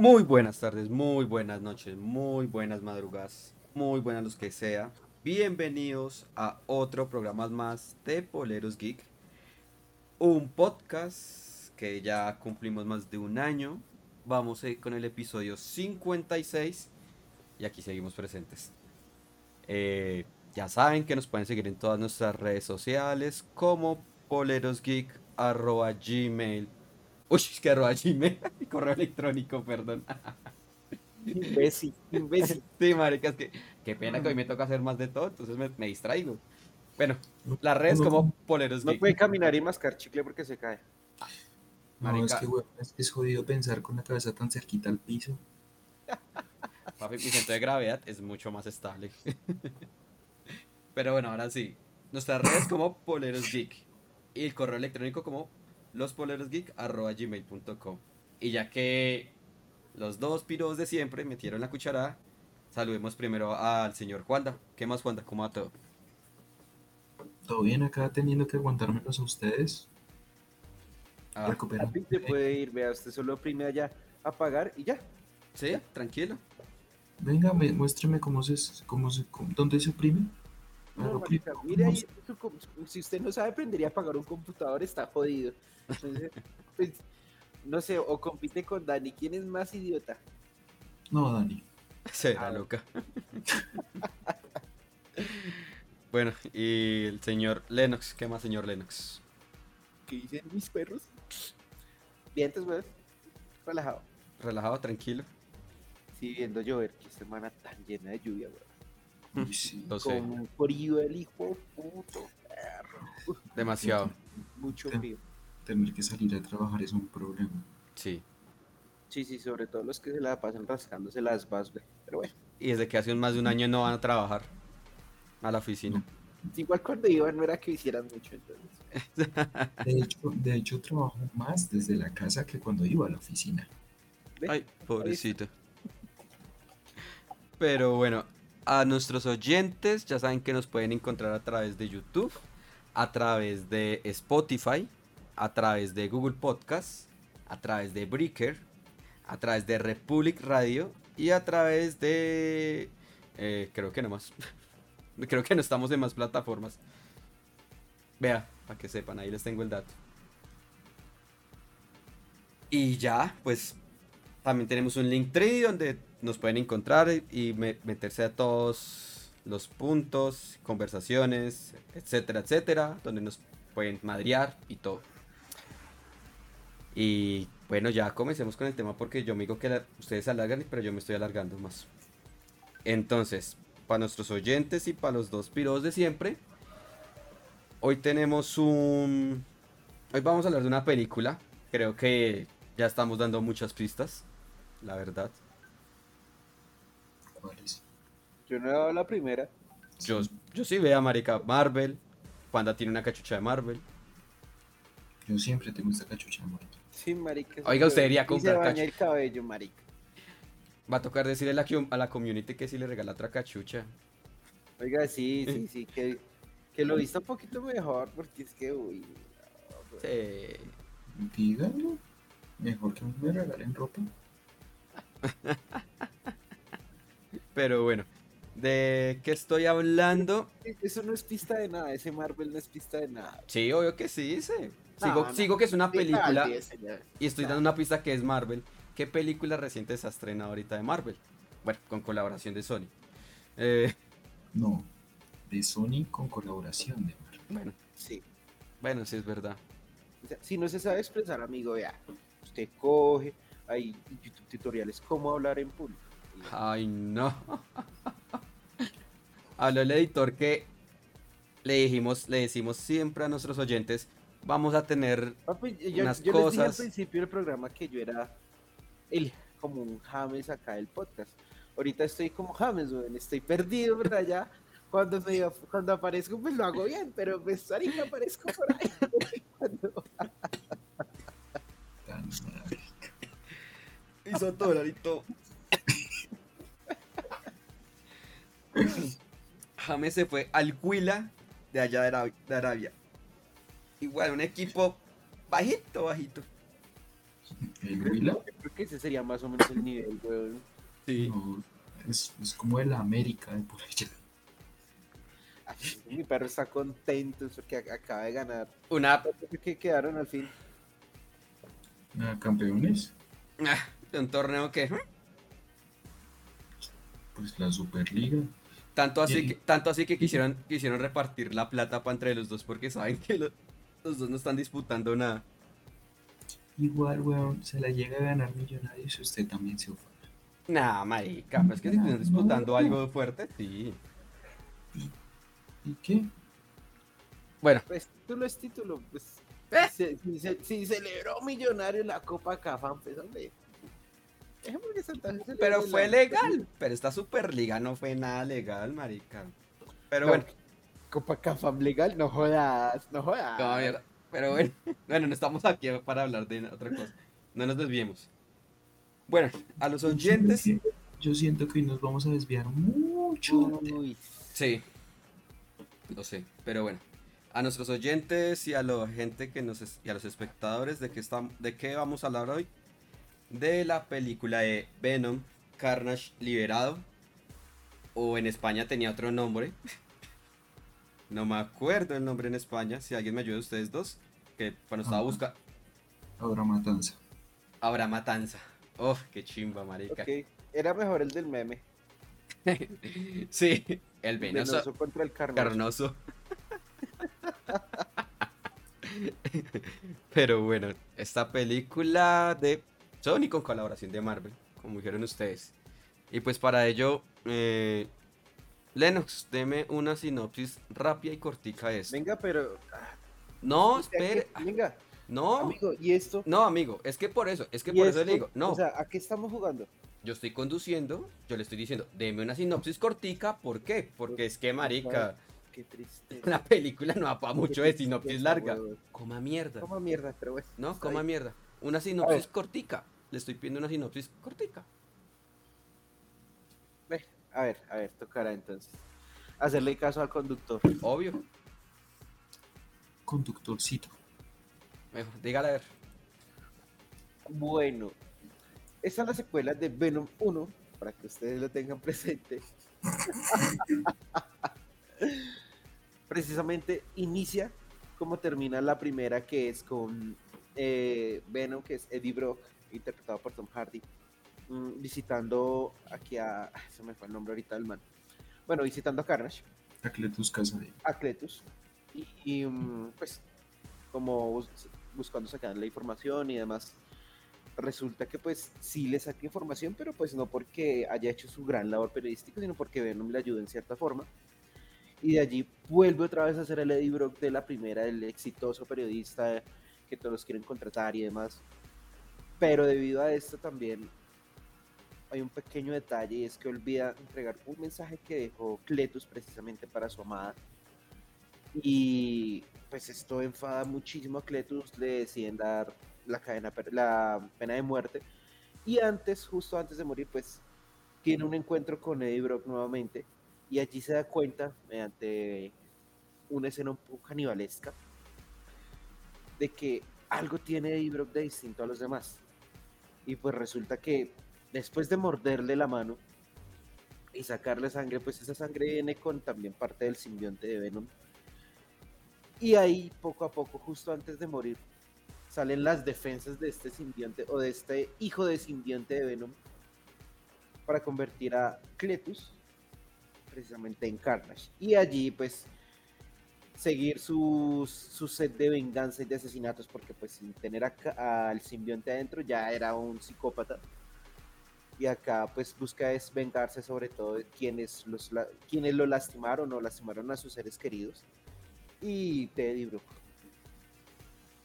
Muy buenas tardes, muy buenas noches, muy buenas madrugadas, muy buenas los que sea. Bienvenidos a otro programa más de Poleros Geek. Un podcast que ya cumplimos más de un año. Vamos con el episodio 56 y aquí seguimos presentes. Eh, ya saben que nos pueden seguir en todas nuestras redes sociales como polerosgeek arroba gmail. Uy, es que arroba gmail, correo electrónico, perdón. Imbécil, imbécil. Sí, marica, es que qué pena que hoy me toca hacer más de todo, entonces me, me distraigo. Bueno, las redes como Poleros No puede caminar y mascar chicle porque se cae. No, es Marica. que, weón, es, es jodido pensar con la cabeza tan cerquita al piso. Papi, mi centro de gravedad es mucho más estable. Pero bueno, ahora sí. Nuestras redes como Poleros Geek. Y el correo electrónico como lospolerosgeek.gmail.com Y ya que los dos piros de siempre metieron la cucharada, saludemos primero al señor Juanda. ¿Qué más, Juanda? ¿Cómo va todo? Todo bien acá teniendo que aguantármelos a ustedes. Ah, Recuperando. Así se puede ir, vea, usted solo oprime allá a pagar y ya. sí, tranquilo. Venga, me- muéstreme cómo se, cómo se, cómo- dónde se oprime. No, Claro, marica, ¿cómo mire ahí, se- su com- si usted no sabe aprender a pagar un computador, está jodido. Entonces, pues, no sé, o compite con Dani. ¿Quién es más idiota? No, Dani. Será Ah. loca. bueno, y el señor Lennox. ¿Qué más, señor Lennox? ¿Qué dicen mis perros? Bien, entonces, weón, relajado. Relajado, tranquilo. Sí, viendo llover, qué semana tan llena de lluvia, weón. Sí. Un frío el hijo puto. perro. Demasiado. Mucho frío. Tener que salir a trabajar es un problema. Sí. Sí, sí, sobre todo los que se la pasan rascándose las vas, güey. Pero bueno, Y desde que hace más de un año no van a trabajar a la oficina. igual cuando iban no era que hicieran mucho, entonces. De hecho, de hecho, trabajo más desde la casa que cuando iba a la oficina. Ay, pobrecito. Pero bueno, a nuestros oyentes ya saben que nos pueden encontrar a través de YouTube, a través de Spotify, a través de Google Podcast, a través de Breaker, a través de Republic Radio y a través de... eh, creo que no más. creo que no estamos en más plataformas. Vea, para que sepan, ahí les tengo el dato. Y ya, pues también tenemos un link tree donde nos pueden encontrar y me- meterse a todos los puntos, conversaciones, etcétera, etcétera, donde nos pueden madrear y todo. Y bueno, ya comencemos con el tema porque yo me digo que ustedes alargan, pero yo me estoy alargando más. Entonces, para nuestros oyentes y para los dos piros de siempre, hoy tenemos un... Hoy vamos a hablar de una película. Creo que ya estamos dando muchas pistas, la verdad. Yo no he dado la primera. Yo, yo sí veo a Marica Marvel. Panda tiene una cachucha de Marvel. Yo siempre tengo esta cachucha muerta. Sí, marica. Oiga, usted debería Y se comprar baña el cabello, marica. Va a tocar decirle a la, a la community que si le regala otra cachucha. Oiga, sí, sí, sí, que, que lo vista un poquito mejor, porque es que, uy, no. Sí. Díganlo. Mejor que me regalen ropa. Pero bueno, ¿de qué estoy hablando? Eso no es pista de nada, ese Marvel no es pista de nada. Sí, obvio que sí, sí. No, Sigo, no. que es una película y estoy no. dando una pista que es Marvel. ¿Qué película reciente se ha estrenado ahorita de Marvel? Bueno, con colaboración de Sony. Eh, No. De Sony con colaboración de Marvel. bueno, Sí. bueno, sí es verdad. O sea, si no se sabe expresar, amigo, vea, usted coge, hay YouTube tutoriales cómo hablar en público. Ay, no. Habló el editor que le dijimos, le decimos siempre a nuestros oyentes, vamos a tener Papi, yo, unas yo les dije al cosas. principio del programa que yo era el, como un James acá del podcast. Ahorita estoy como James, weón, estoy perdido, ¿verdad? Ya cuando, me, cuando aparezco, pues lo hago bien, pero pues ahorita aparezco por ahí. Cuando- hizo todo Larito. James se fue al Huila de allá de Arabia, de Arabia. Igual, un equipo bajito, bajito. ¿El Huila? Creo que ese sería más o menos el nivel, weón. Sí. No, es, es como el América de por allá. Ay, Mi perro está contento porque ac- acaba de ganar. Una ¿Qué quedaron al fin? Ah, campeones, ah, un torneo que ¿hmm? pues la Superliga. Tanto así Y- que, tanto así que quisieron, quisieron repartir la plata para entre los dos porque saben que lo- los dos no están disputando nada. Igual, weón, se la llega a ganar Millonarios y usted también se ofende. Nah, marica, pues que si están disputando algo fuerte, sí. ¿Y qué? Bueno, Pues título es título. Pues, Eh. si, si se- si celebró Millonario la Copa Cafán, pues hombre. Pero fue legal. Pero esta Superliga no fue nada legal, marica. Pero No, bueno, Copa Cafam legal, no jodas, no jodas. no, mierda. Pero bueno, bueno, no estamos aquí para hablar de otra cosa. No nos desviemos. Bueno, a los oyentes, Yo siento que hoy nos vamos a desviar mucho. Uy, sí, lo sé, pero bueno, a nuestros oyentes y a la gente que nos y a los espectadores de qué estamos, de qué vamos a hablar hoy, de la película de Venom, Carnage liberado, o en España tenía otro nombre. No me acuerdo el nombre en España. Si alguien me ayuda, ustedes dos. Que cuando estaba buscando. Ahora matanza. Habrá matanza. Oh, qué chimba, marica. Era mejor el del meme. sí, el venoso Venoso contra el carnoso. carnoso. Pero bueno, esta película de Sony con colaboración de Marvel, como dijeron ustedes. Y pues para ello, eh, Lennox, deme una sinopsis rápida y cortica de esto. Venga, pero. ah, No, ¿a qué- espere. Venga, No, amigo, ¿y esto? no, amigo, es que por eso, es que ¿Y por eso le digo, no, O sea, ¿a qué estamos jugando? yo estoy conduciendo, yo le estoy diciendo, deme una sinopsis cortica, ¿por qué? Porque es que, marica, Qué triste. la película no va para mucho de sinopsis larga. Coma mierda. Coma mierda, pero bueno. No, coma mierda. Una sinopsis cortica. Le estoy pidiendo una sinopsis cortica. Ve, A ver, a ver, tocará entonces. Hacerle caso al conductor. Obvio. Conductorcito. Mejor, dígale a ver. Bueno, esta es la secuela de Venom 1, para que ustedes lo tengan presente. Precisamente inicia como termina la primera, que es con eh, Venom, que es Eddie Brock, interpretado por Tom Hardy, mm, visitando aquí a. Se me fue el nombre ahorita del man. Bueno, visitando a Carnage. Acletus Casadei. a Cletus y, y, mm, pues como bus- buscando sacar la información y demás resulta que pues sí le saca información pero pues no porque haya hecho su gran labor periodística sino porque Venom le ayuda en cierta forma y de allí vuelve otra vez a ser el Eddie Brock de la primera el exitoso periodista que todos quieren contratar y demás pero debido a esto también hay un pequeño detalle y es que olvida entregar un mensaje que dejó Cletus precisamente para su amada. Y pues esto enfada muchísimo a Cletus, le deciden dar la, cadena, la pena de muerte. Y antes, justo antes de morir, pues tiene un encuentro con Eddie Brock nuevamente y allí se da cuenta, mediante una escena un poco canibalesca, de que algo tiene Brock de distinto a los demás. Y pues resulta que después de morderle la mano y sacarle sangre, pues esa sangre viene con también parte del simbionte de Venom. Y ahí, poco a poco, justo antes de morir, salen las defensas de este simbionte o de este hijo de simbionte de Venom para convertir a Cletus precisamente en Carnage. Y allí, pues, seguir su, su sed de venganza y de asesinatos, porque pues sin tener a al simbionte adentro ya era un psicópata. Y acá pues busca es vengarse sobre todo de quienes, los, la- quienes lo lastimaron o lastimaron a sus seres queridos. Y Teddy Brook.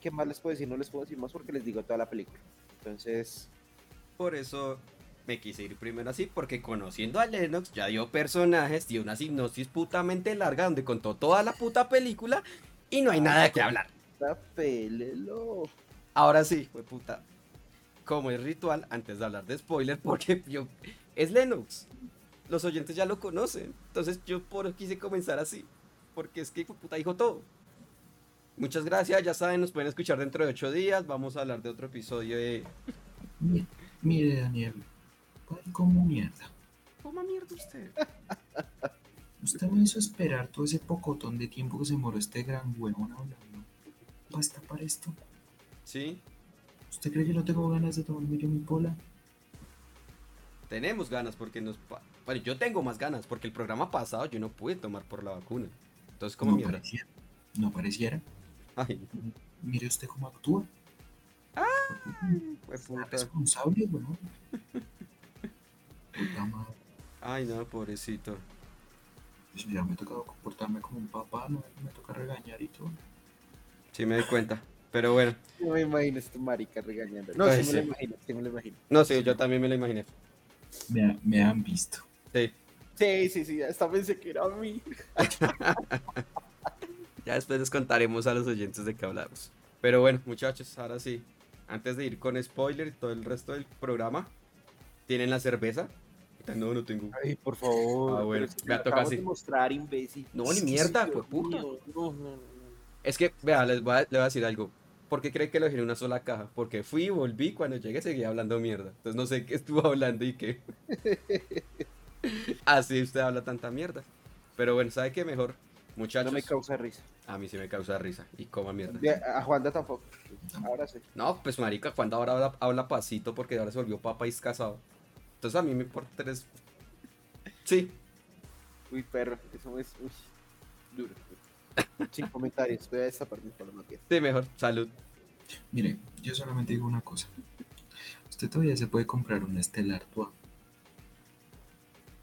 ¿Qué más les puedo decir? No les puedo decir más porque les digo toda la película. Entonces, Por eso me quise ir primero así, porque conociendo a Lennox ya dio personajes, dio una sinopsis putamente larga donde contó toda la puta película y no hay nada que hablar. Ahora sí, fue puta. Como es ritual, antes de hablar de spoiler, porque yo es Lennox. Los oyentes ya lo conocen. Entonces yo por eso quise comenzar así. Porque es que de puta dijo todo. muchas gracias. Ya saben, nos pueden escuchar dentro de ocho días. Vamos a hablar de otro episodio de. Mi- Mire, Daniel, ¿cuál como mierda? ¿Cómo mierda usted? Usted me hizo esperar todo ese pocotón de tiempo que se moró este gran huevón hablando. ¿Basta para esto? Sí, ¿Usted cree que no tengo ganas de tomarme yo mi pola? tenemos ganas porque nos. pa- Bueno, yo tengo más ganas porque el programa pasado yo no pude tomar por la vacuna. Entonces, ¿cómo no mierda? pareciera. No pareciera. Ay, Mire usted cómo actúa. fue Sea puta. responsable, weón. Puta madre. Ay, no, pobrecito. Ya me ha tocado comportarme como un papá, no me toca regañar y todo. Sí, me doy cuenta. Pero bueno, No me imagino este marica regañando. No, Ay, sí me lo sí. imagino, sí me lo imagino. no sé, yo también me lo imaginé. Me, ha- me han visto. Sí. Sí, sí, sí, hasta pensé que era a mí. Ya después les contaremos a los oyentes de qué hablamos. Pero bueno, muchachos, ahora sí. Antes de ir con spoiler y todo el resto del programa, ¿tienen la cerveza? No, no tengo. Ay, por favor. Ah, bueno, me toca así. de mostrar, imbécil. No, ni mierda, Dios puta. mío, No, no, no. Es que, vea, les voy a, les voy a decir algo. ¿Por qué creen que lo dejé en una sola caja? Porque fui y volví, cuando llegué seguía hablando mierda. Entonces no sé qué estuvo hablando y qué. Así usted habla tanta mierda. Pero bueno, ¿sabe qué mejor? Muchachos, No me causa risa. a mí sí me causa risa. Y coma mierda. A Juanda tampoco. Ahora sí. No, pues marica, cuando ahora habla, habla pasito porque ahora se volvió papá y es casado. Entonces a mí me por tres. Sí, Uy, perro, eso es uy, duro. Sin comentarios, voy a destapar mi paloma aquí. sí, mejor. Salud. Mire, yo solamente digo una cosa. Usted todavía se puede comprar una Stella Artois.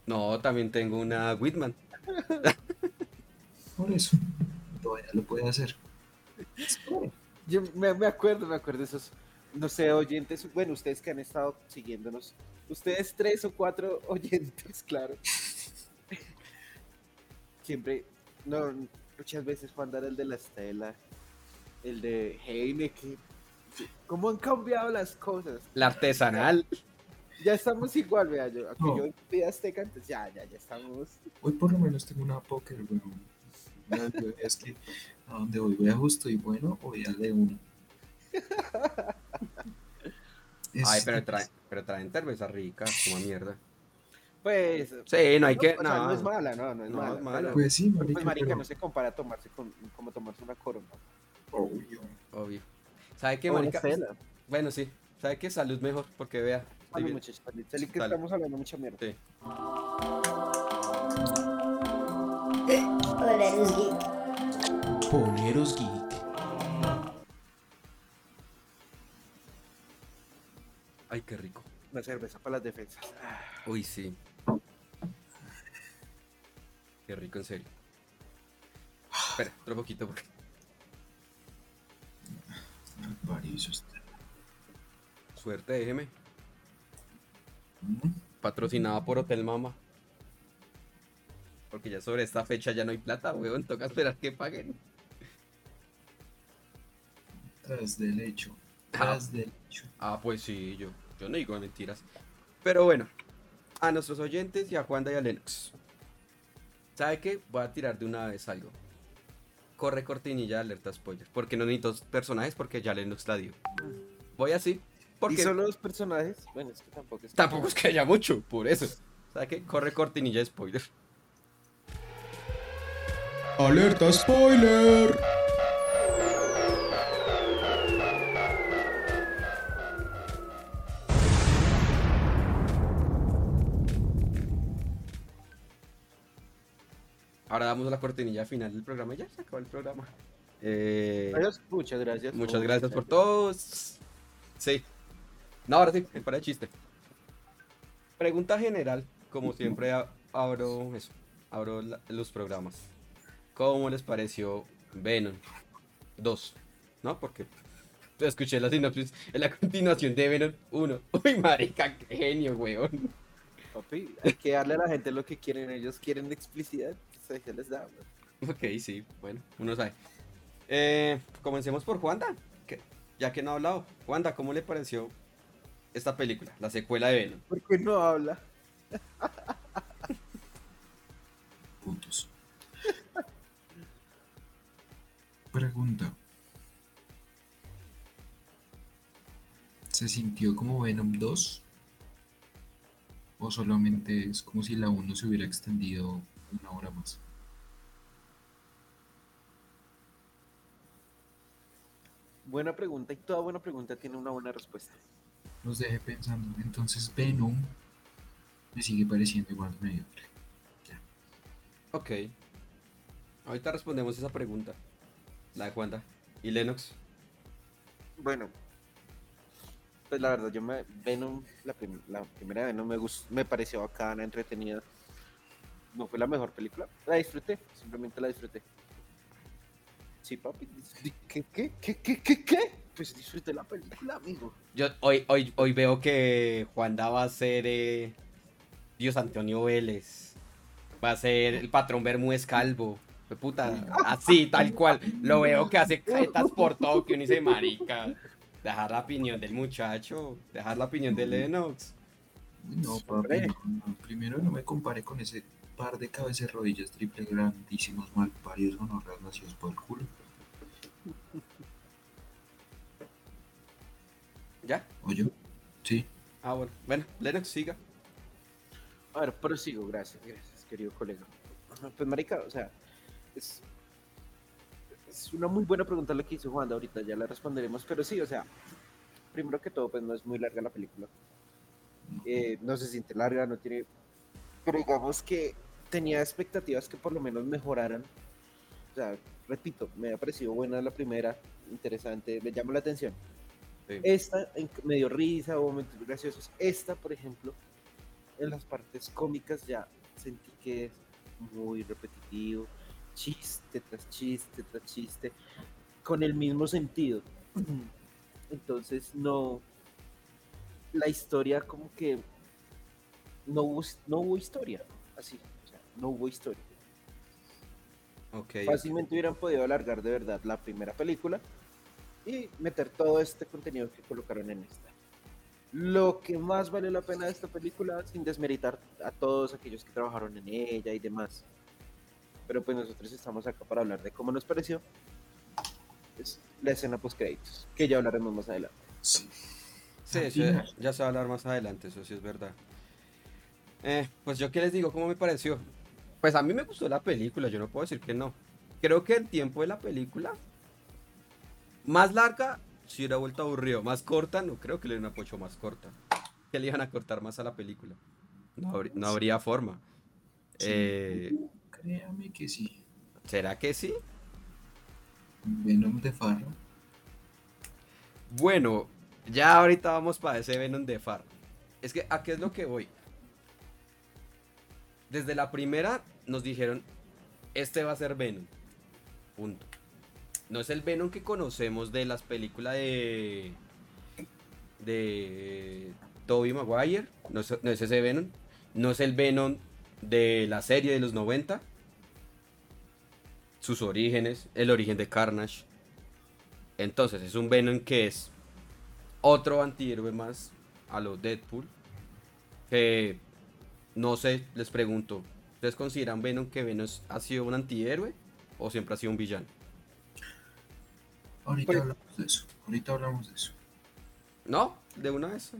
No, también tengo una Whitman. Por eso, todavía lo puede hacer. Yo me, me acuerdo, me acuerdo de esos, no sé, oyentes, bueno, ustedes que han estado siguiéndonos, ustedes tres o cuatro oyentes, claro. Siempre, no, muchas veces Juan era el de la Estela, el de Heineken. ¿Cómo han cambiado las cosas? La artesanal. Ya estamos igual, vea, yo, aquí No. yo a Azteca, entonces ya, ya, ya estamos. Hoy por lo menos tengo una póker, weón. Ya, yo- Es que a donde voy, voy a justo y bueno o voy a de uno. Ay, pero traen, pero traen cerveza rica, como mierda. Pues, Sí, no hay que. o sea, no No, es mala, no, no es No, mala. es mala. Pues sí, marica, Pues marica, pero- no se compara a tomarse con, como tomarse una corona. Obvio. obvio. ¿Sabe qué, marica? Bueno, sí. ¿Sabe qué? Salud mejor, porque vea. Salud, muchachos, salud. Salud, que Salud. estamos hablando mucha mierda. Sí. Poleros Geek. Poleros Geek. Ay, qué rico. Una cerveza para las defensas. Uy, sí. Qué rico, en serio. Espera, otro poquito porque. Varios usted. Suerte, déjeme. ¿Mm? Patrocinada por Hotel Mama. Porque ya sobre esta fecha ya no hay plata, weón. Toca esperar que paguen. Tras del hecho. Ah. Tras del hecho. Ah, pues sí, yo, yo no digo mentiras. Pero bueno, a nuestros oyentes y a Juanda y a Lennox. ¿Sabe qué? Voy a tirar de una vez algo. Corre cortinilla de alerta spoiler. Porque no necesito personajes porque ya Lennox la dio. Voy así. ¿Y Porque solo dos personajes? Bueno, es que tampoco es. tampoco es que haya mucho, por eso. ¿Sabe qué? Corre cortinilla de spoiler. Alerta spoiler. Ahora damos la cortinilla final del programa. y Ya se acabó el programa. Eh, muchas gracias. Muchas gracias por todos. Sí. No, ahora sí, para el chiste. Pregunta general, como siempre abro eso, abro la- los programas. ¿Cómo les pareció Venom 2? ¿No? Porque escuché la sinopsis en la continuación de Venom 1. Uy, marica, qué genio, weón. Papi, hay que darle a la gente lo que quieren. Ellos quieren explicidad se, les da. Ok, sí, bueno, uno sabe. Eh, comencemos por Juanda, que, ya que no ha hablado. Juanda, ¿cómo le pareció esta película, la secuela de Venom? ¿Por qué no habla? Puntos. Pregunta. ¿Se sintió como Venom 2? ¿O solamente es como si la 1 se hubiera extendido una hora más? Buena pregunta y toda buena pregunta tiene una buena respuesta. Los dejé pensando. Entonces Venom me sigue pareciendo igual de mediocre. Ok. Ahorita respondemos esa pregunta. La de Juanda. ¿Y Lennox? Bueno, pues la verdad, yo me Venom, la, prim- la primera Venom me gustó, me pareció bacana, entretenida. No fue la mejor película, la disfruté, simplemente la disfruté. Sí, papi, ¿qué, qué, qué, qué, qué, qué? Pues disfruté la película, amigo. Yo hoy, hoy, hoy veo que Juanda va a ser eh, Dios Antonio Vélez. Va a ser el patrón Bermúdez Calvo. Fue puta, así, tal cual. Lo veo que hace caetas por todo, que uno dice, marica. Dejar la opinión del muchacho, dejar la opinión de Lennox. No, papi, Hombre. no, no. Primero no me compare con ese par de cabezas rodillas triple grandísimos malparidos gonorreas nacidos por el culo. ¿Ya? ¿O yo? Sí. Ah, bueno. Bueno, Lennox, siga. A ver, prosigo, gracias, gracias, querido colega. Pues, marica, o sea, es, es una muy buena pregunta lo que hizo Juan ahorita, ya la responderemos, pero sí, o sea, primero que todo, pues no es muy larga la película. Eh, no se siente larga, no tiene... Pero digamos que tenía expectativas que por lo menos mejoraran. O sea, repito, me ha parecido buena la primera, interesante, me llama la atención. Sí. Esta en- me dio risa, hubo momentos graciosos. Esta, por ejemplo, en las partes cómicas ya sentí que es muy repetitivo, chiste tras chiste tras chiste, con el mismo sentido. Entonces no, la historia como que no hubo, no hubo historia, así, no hubo historia. Ok. Fácilmente hubieran podido alargar de verdad la primera película y meter todo este contenido que colocaron en esta. Lo que más vale la pena de esta película, sin desmeritar a todos aquellos que trabajaron en ella y demás. Pero pues nosotros estamos acá para hablar de cómo nos pareció. Es la escena post créditos, que ya hablaremos más adelante. Sí. Sí, ya se va a hablar más adelante, eso sí es verdad. Eh, pues yo qué les digo, ¿cómo me pareció? Pues a mí me gustó la película, yo no puedo decir que no. Creo que el tiempo de la película, más larga, si hubiera vuelto aburrido. Más corta, no creo que le den una pocho más corta. Que le iban a cortar más a la película. No, habrí- no habría forma. Sí. Eh, Créame que sí. ¿Será que sí? Venom de Farra. Bueno, ya ahorita vamos para ese Venom de Far. Es que, ¿a qué es lo que voy? Desde la primera nos dijeron, este va a ser Venom. Punto. No es el Venom que conocemos de las películas de... De... Tobey Maguire. No es, no es ese Venom. No es el Venom de la serie de los 90. Sus orígenes. El origen de Carnage. Entonces es un Venom que es otro antihéroe más a los Deadpool. Que no sé, les pregunto, ¿ustedes consideran Venom que Venom ha sido un antihéroe o siempre ha sido un villano? Ahorita Pues- hablamos de eso. Ahorita hablamos de eso. No, de una vez.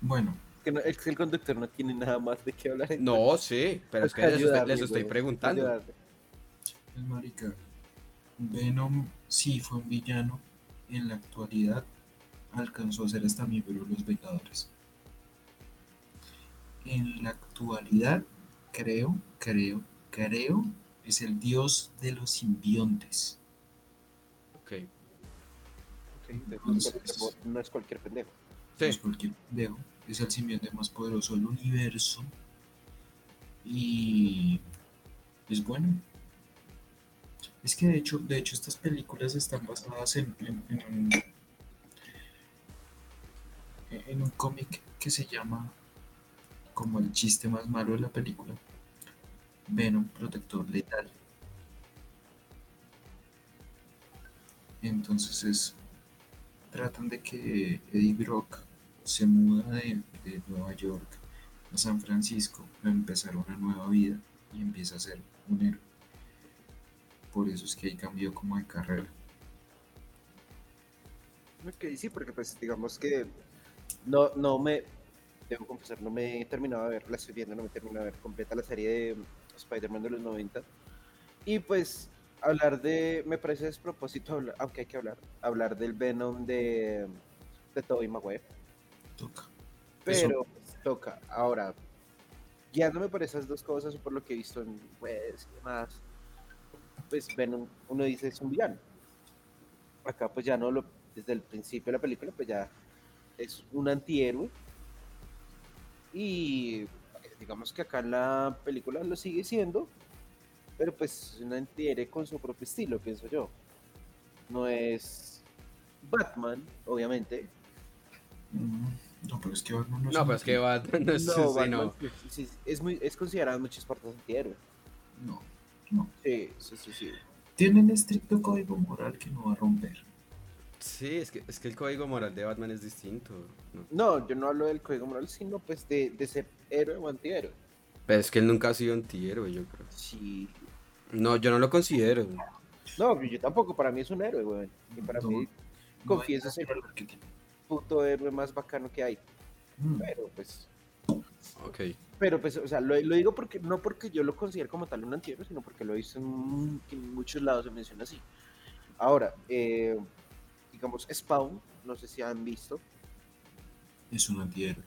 Bueno, Que no- es que el conductor no tiene nada más de qué hablar. No, sí, pero es que les, estoy- les estoy preguntando. el marica. Venom sí fue un villano. En la actualidad alcanzó a ser hasta miembro de los Vengadores. En la actualidad, creo, creo, creo, es el dios de los simbiontes. Ok. Entonces, no es cualquier pendejo. Sí, No es cualquier pendejo. Es el simbionte más poderoso del universo. Y es bueno. Es que de hecho, de hecho estas películas están basadas en, en- en un, en un cómic que se llama como el chiste más malo de la película. Venom, protector letal. Entonces es tratan de que Eddie Brock se muda de, de Nueva York a San Francisco a empezar una nueva vida y empieza a ser un héroe. Por eso es que ahí cambió como de carrera. Ok, sí, porque pues digamos que no, no me, debo confesar, no me he terminado de ver, la estoy viendo, no me he terminado de ver completa la serie de Spider-Man de los 90. Y pues hablar de, me parece despropósito, hablar- aunque hay que hablar, hablar del Venom de, de Tobey Maguire. Toca. Pero pues, toca. Ahora, guiándome por esas dos cosas por lo que he visto en redes y demás, pues Venom, uno dice es un villano. Acá pues ya no lo, desde el principio de la película, pues ya es un antihéroe. Y eh, digamos que acá en la película lo sigue siendo, pero pues es un antihéroe con su propio estilo, pienso yo. No es Batman, obviamente, Mm, No, pero es que Batman no es No, un pues que Batman no es No, sí, Batman no. sí, sí, es, muy, es considerado en muchas partes antihéroe. No, no. Sí, sí, sí, sí. Tienen estricto código moral que no va a romper. Sí, es que, es que el código moral de Batman es distinto. ¿no? No, yo no hablo del código moral, sino pues de, de ser héroe o antihéroe. Pero es que él nunca ha sido antihéroe, yo creo. Sí. No, yo no lo considero. No, yo tampoco, para mí es un héroe, weón. Y para No, mí, No confieso nada el puto héroe más bacano que hay. Mm, Pero pues, Ok. pero pues, o sea, lo, lo digo porque, no porque yo lo considero como tal un antihéroe, sino porque lo he visto en, en muchos lados se menciona así. Ahora, eh, digamos, Spawn, no sé si han visto, Es un antihéroe.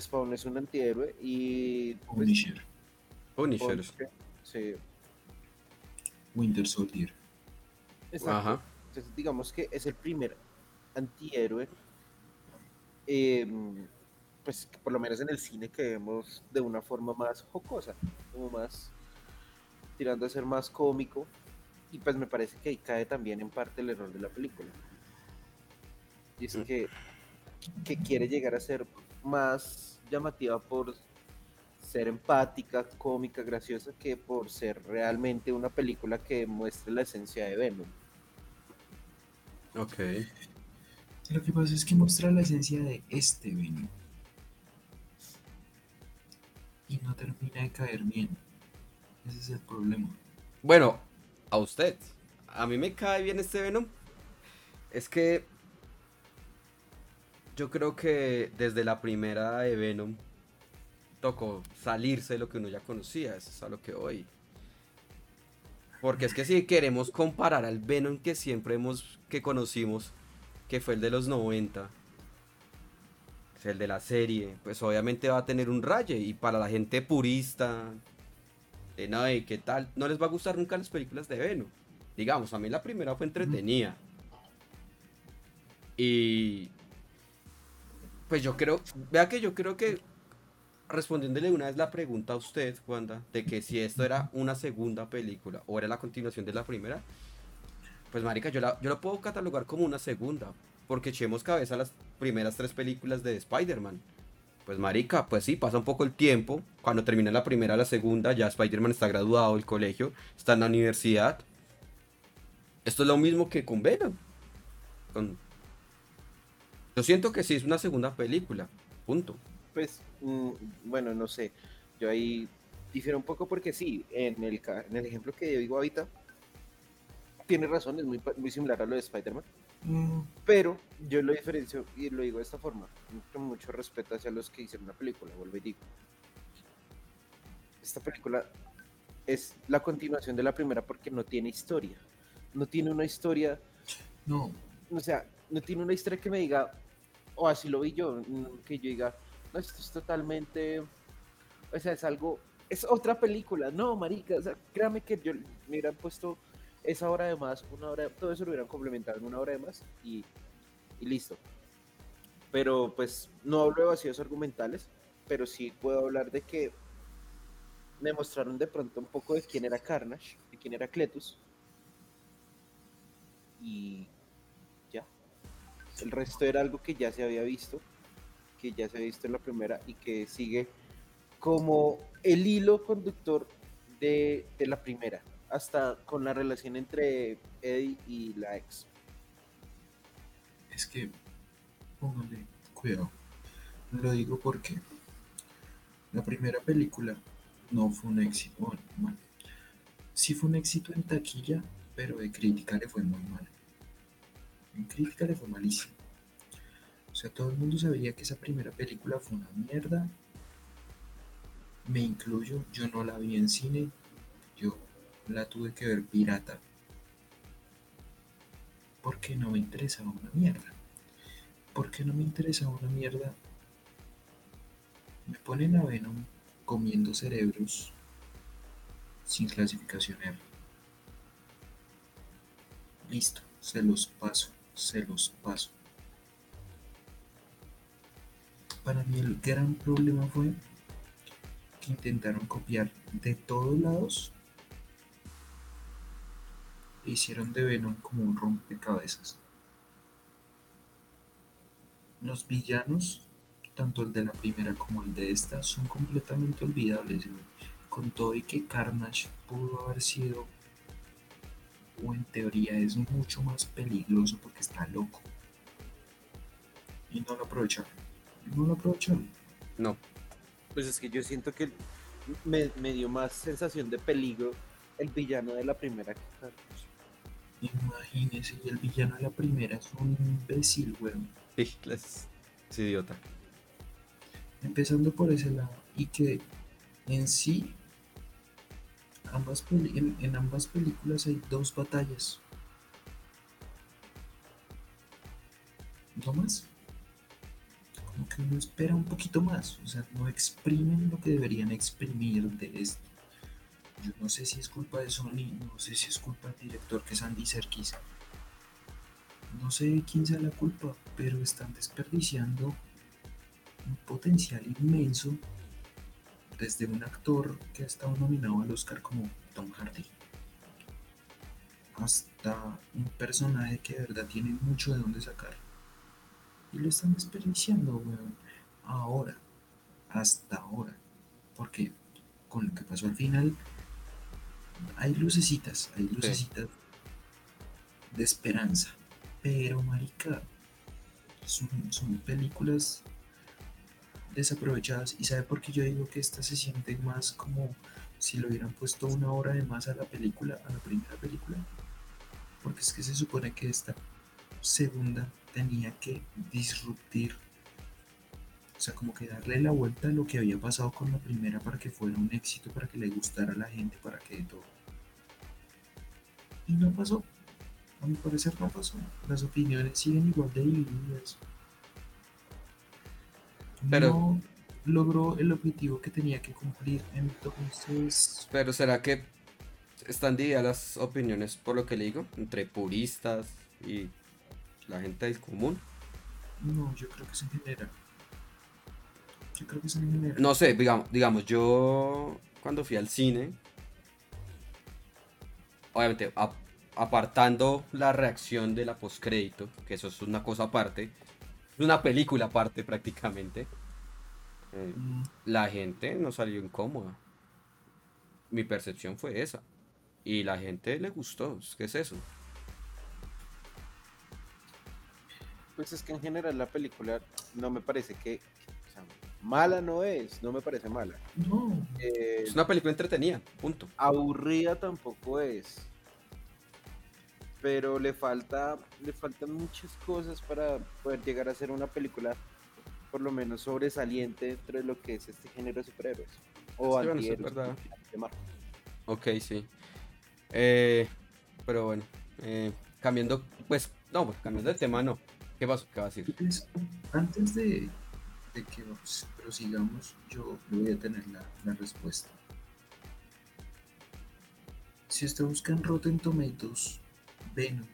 Spawn es un antihéroe y... pues, Punisher. Punisher. Punisher, Sí, Winter Soldier. exacto. Ajá. Entonces, digamos que es el primer antihéroe, em, pues por lo menos en el cine que vemos de una forma más jocosa, como más tirando a ser más cómico. Y pues me parece que ahí cae también en parte el error de la película. Y es Mm. que, que quiere llegar a ser más llamativa por ser empática, cómica, graciosa, que por ser realmente una película que muestre la esencia de Venom. Ok. Lo que pasa es que muestra la esencia de este Venom. Y no termina de caer bien. Ese es el problema. Bueno, a usted. A mí me cae bien este Venom. Es que yo creo que desde la primera de Venom tocó salirse de lo que uno ya conocía. Eso es a lo que voy. Porque es que si queremos comparar al Venom que siempre hemos, que conocimos, que fue el de los 90, es el de la serie, pues obviamente va a tener un raye. Y para la gente purista, de no, ¿y qué tal? No les va a gustar nunca las películas de Venom. Digamos, a mí la primera fue entretenida. Y. Pues yo creo. Vea que yo creo que. Respondiéndole una vez la pregunta a usted, Wanda, de que si esto era una segunda película o era la continuación de la primera, pues marica, yo la, yo puedo catalogar como una segunda, porque echemos cabeza a las primeras tres películas de Spider-Man. Pues marica, pues sí, pasa un poco el tiempo. Cuando termina la primera, la segunda, ya Spider-Man está graduado del colegio, está en la universidad. Esto es lo mismo que con Venom. Con- Yo siento que sí es una segunda película. Punto. Pues, mm, bueno, no sé. Yo ahí difiero un poco porque sí, en el, ca- en el ejemplo que digo ahorita, tiene razón, es muy, muy similar a lo de Spider-Man. Mm, Pero yo lo diferencio y lo digo de esta forma, con mucho respeto hacia los que hicieron la película, vuelvo y digo. Esta película es la continuación de la primera porque no tiene historia. No tiene una historia No, o sea, no tiene una historia que me diga, o así lo vi yo, mm, que yo diga, no, esto es totalmente, o sea, es algo, es otra película, no, marica, o sea, créame que yo me hubieran puesto esa hora de más, una hora, todo eso lo hubieran complementado en una hora de más y, y listo. Pero pues no hablo de vacíos argumentales, pero sí puedo hablar de que me mostraron de pronto un poco de quién era Carnage, de quién era Cletus. Y. El resto era algo que ya se había visto, que ya se había visto en la primera y que sigue como el hilo conductor de, la primera, hasta con la relación entre Eddie y la ex. es que póngale cuidado. Lo digo porque la primera película no fue un éxito. Bueno, bueno, sí fue un éxito en taquilla, pero de crítica le fue muy mal. En crítica le fue malísimo. sea, todo el mundo sabía que esa primera película fue una mierda. Me incluyo, yo no la vi en cine, yo la tuve que ver pirata. Porque no me interesaba una mierda. Porque no me interesaba una mierda. Me ponen a Venom comiendo cerebros sin clasificación R. Listo, se los paso, se los paso. Para mí el gran problema fue que intentaron copiar de todos lados e hicieron de Venom como un rompecabezas. Los villanos, tanto el de la primera como el de esta, son completamente olvidables. Con todo y que Carnage pudo haber sido, o en teoría es mucho más peligroso porque está loco. Y no lo aprovecharon. No lo aprovecharon. No, Pues es que yo siento que me, me dio más sensación de peligro el villano de la primera que. Imagínese, y el villano de la primera es un imbécil, weón. sí, es, es idiota. Empezando por ese lado. Y que en sí, ambas en, en ambas películas hay dos batallas. No más. Como que uno espera un poquito más. O sea, no exprimen lo que deberían exprimir de esto. Yo no sé si es culpa de Sony, no sé si es culpa del director que es Andy Serkis. No sé quién sea la culpa, pero están desperdiciando un potencial inmenso desde un actor que ha estado nominado al Oscar como Tom Hardy hasta un personaje que de verdad tiene mucho de dónde sacar. Y lo están desperdiciando weón. ahora hasta ahora. Porque con lo que pasó al final hay lucecitas hay lucecitas de esperanza. Pero marica son, son películas desaprovechadas. ¿Y sabe por qué yo digo que esta se siente más como si le hubieran puesto una hora de más a la película, a la primera película? Porque es que se supone que esta segunda tenía que disruptir, o sea, como que darle la vuelta a lo que había pasado con la primera para que fuera un éxito, para que le gustara a la gente, para que todo. Y no pasó. A mi parecer no pasó. Las opiniones siguen igual de divididas. Pero- no logró el objetivo que tenía que cumplir. Entonces, Pero ¿será que están divididas las opiniones por lo que le digo? Entre puristas y la gente del común. no, yo creo que es en general. Yo creo que es en general. No sé, digamos, digamos, yo cuando fui al cine, obviamente apartando la reacción de la postcrédito, que eso es una cosa aparte, es una película aparte prácticamente, eh, Mm, la gente no salió incómoda. Mi percepción fue esa. Y la gente le gustó. ¿Qué es eso? Pues es que en general la película no me parece que, o sea, mala no es, no me parece mala. No, Eh, Es una película entretenida, punto. aburrida tampoco es. Pero le falta, le faltan muchas cosas para poder llegar a ser una película por lo menos sobresaliente dentro de lo que es este género de superhéroes. O Sí, bueno, eso es antihéroes, llamar. Ok, sí. Eh, pero bueno, eh, cambiando, pues, no, pues, cambiando de tema, no. ¿Qué pasó? ¿Qué va a decir? Entonces, antes de, de que pues, prosigamos, yo voy a tener la, la respuesta. Si usted busca en Rotten Tomatoes, Venom,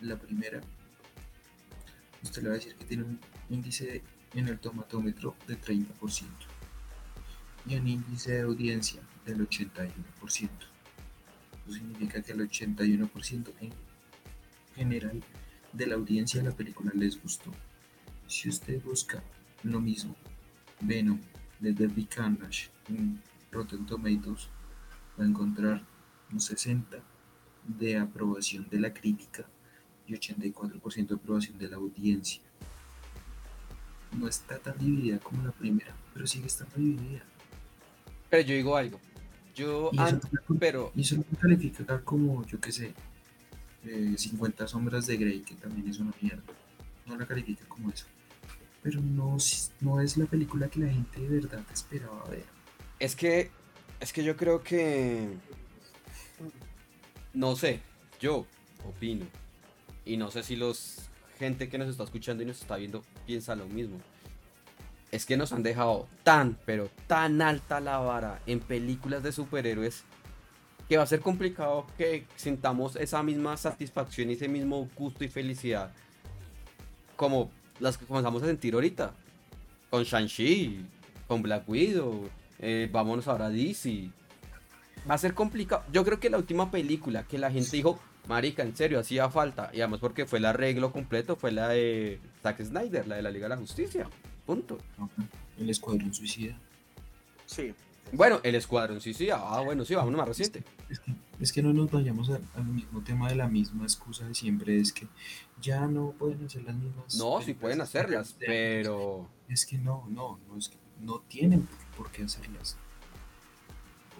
la primera, usted le va a decir que tiene un índice en el tomatómetro de 30% y un índice de audiencia del 81%. Eso significa que el 81% en general de la audiencia de la película les gustó. Si usted busca lo mismo, Venom de Debbie Carnage en Rotten Tomatoes, va a encontrar un 60 de aprobación de la crítica y 84% de aprobación de la audiencia. No está tan dividida como la primera, pero sigue estando dividida. Pero yo digo algo. Yo, Y eso, an- pero, y eso lo califica como, yo qué sé, eh, 50 sombras de Grey, que también es una mierda. No la califica como eso. pero no, no es la película que la gente de verdad esperaba ver. Es que, es que yo creo que, no sé, yo opino, y no sé si los gente que nos está escuchando y nos está viendo piensa lo mismo. Es que nos han dejado tan, pero tan alta la vara en películas de superhéroes que va a ser complicado que sintamos esa misma satisfacción y ese mismo gusto y felicidad como las que comenzamos a sentir ahorita. Con Shang-Chi, con Black Widow, eh, vámonos ahora a DC. Va a ser complicado. Yo creo que la última película que la gente dijo, Marica, en serio, hacía falta. Y además porque fue el arreglo completo, fue la de Zack Snyder, la de la Liga de la Justicia. Punto. El Escuadrón Suicida. Sí. Bueno, el Escuadrón, sí, sí. Ah, bueno, sí, vámonos más reciente. Es que, es que no nos vayamos al, al mismo tema de la misma excusa de siempre, es que ya no pueden hacer las mismas. No, sí pueden hacerlas, pero... Es que no, no, no, es que no tienen por qué hacerlas.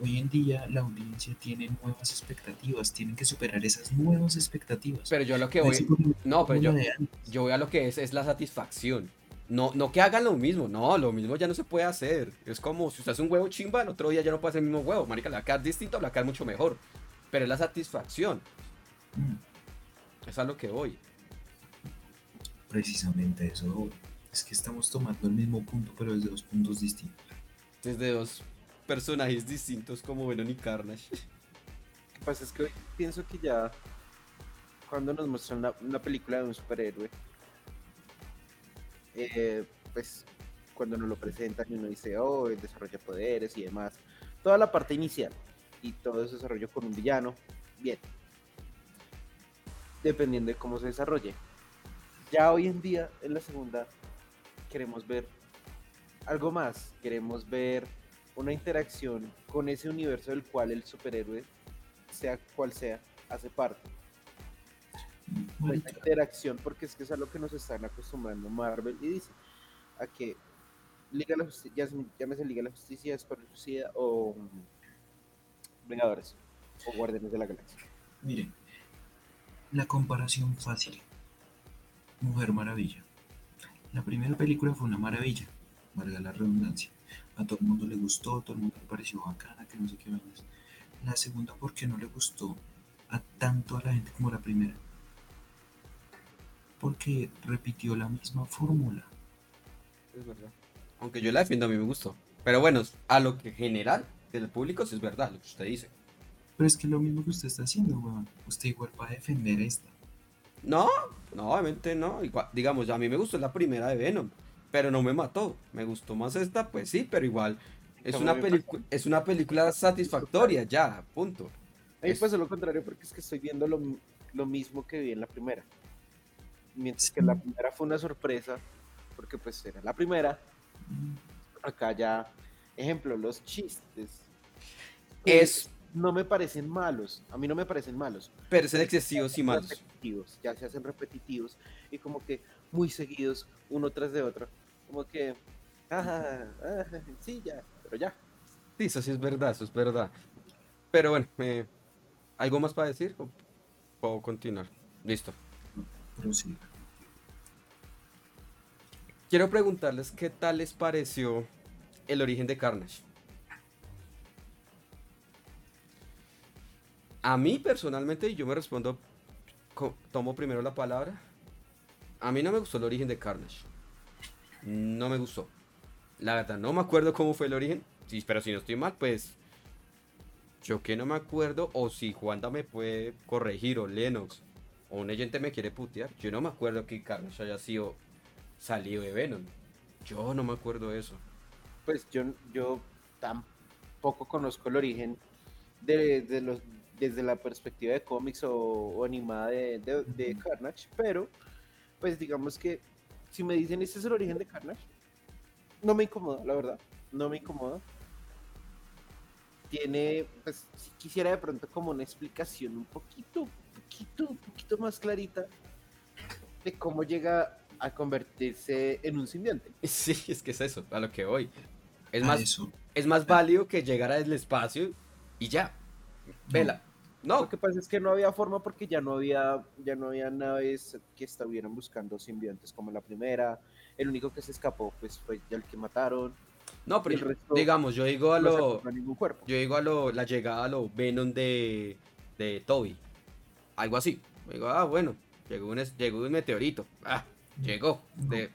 Hoy en día la audiencia tiene nuevas expectativas, tienen que superar esas nuevas expectativas. Pero yo lo que voy... No, pero yo, yo voy a lo que es, es la satisfacción. No, no que hagan lo mismo, no, lo mismo ya no se puede hacer. Es como si usted hace un huevo chimba, el otro día ya no puede hacer el mismo huevo. Marica, la cara es distinto, la cara es mucho mejor. Pero es la satisfacción, Mm, es a lo que voy. Precisamente eso. Es que estamos tomando el mismo punto, pero desde dos puntos distintos. Desde dos personajes distintos como Venom y Carnage. Lo que pasa es que hoy pienso que ya cuando nos muestran una, una película de un superhéroe, eh, pues cuando nos lo presentan y uno dice, oh, él desarrolla poderes y demás, toda la parte inicial y todo ese desarrollo con un villano, bien. Dependiendo de cómo se desarrolle. Ya hoy en día, en la segunda, queremos ver algo más, queremos ver una interacción con ese universo del cual el superhéroe, sea cual sea, hace parte. Esa Marica, interacción, porque es que es a lo que nos están acostumbrando Marvel y dice a que Liga de la Justicia, llámese Liga de la Justicia, o mm, Vengadores o Guardianes de la Galaxia. Miren, la comparación fácil. Mujer Maravilla. La primera película fue una maravilla, valga la redundancia. A todo el mundo le gustó, todo el mundo le pareció bacana, que no sé qué vainas. La segunda, porque no le gustó a tanto a la gente como la primera? Porque repitió la misma fórmula. Es verdad. Aunque yo la defiendo, a mí me gustó. Pero bueno, a lo que general del público sí es verdad, lo que usted dice. Pero es que lo mismo que usted está haciendo, weón. Usted igual va a defender esta. No, no, obviamente no. Igual, digamos, a mí me gustó la primera de Venom, pero no me mató. Me gustó más esta, pues sí, pero igual es una, es una película satisfactoria, ya, punto. A mí pasa lo contrario porque es que estoy viendo lo, lo mismo que vi en la primera. Mientras que la primera fue una sorpresa, porque pues era la primera, acá ya, ejemplo, los chistes. Es, no me parecen malos, a mí no me parecen malos. pero son excesivos y malos. Ya se hacen repetitivos y como que muy seguidos, uno tras de otro. Como que, ah, ah, sí, ya, pero ya. Sí, eso sí es verdad, eso es verdad. Pero bueno, eh, ¿algo más para decir? ¿O puedo continuar? Listo. Sí. Quiero preguntarles qué tal les pareció el origen de Carnage. A mí personalmente, y yo me respondo, tomo primero la palabra. A mí no me gustó el origen de Carnage. No me gustó. La verdad, no me acuerdo cómo fue el origen. Sí, pero si no estoy mal, pues. Yo que no me acuerdo. O si Juanda me puede corregir, o Lennox, o un agente me quiere putear. Yo no me acuerdo que Carnage haya sido salido de Venom. Yo no me acuerdo de eso. Pues yo, yo tampoco conozco el origen de, de los, desde la perspectiva de cómics o, o animada de, de- de Carnage, pero pues digamos que si me dicen este es el origen de Carnage, no me incomoda, la verdad, no me incomoda. Tiene, pues si quisiera de pronto como una explicación un poquito, poquito, un poquito más clarita de cómo llega a convertirse en un simbionte. Sí, es que es eso, a lo que voy. Es A más, eso. es más válido que llegara del espacio y ya. Vela. No, Lo que pasa es que no había forma porque ya no había, ya no había naves que estuvieran buscando simbiontes como la primera. El único que se escapó pues fue ya el que mataron. No, pero resto digamos, yo digo a lo. encontró ningún cuerpo. Yo digo a lo, la llegada a lo Venom de, de Toby. Algo así. Digo, ah, bueno, llegó un, es- llegó un meteorito. Ah, llegó. De-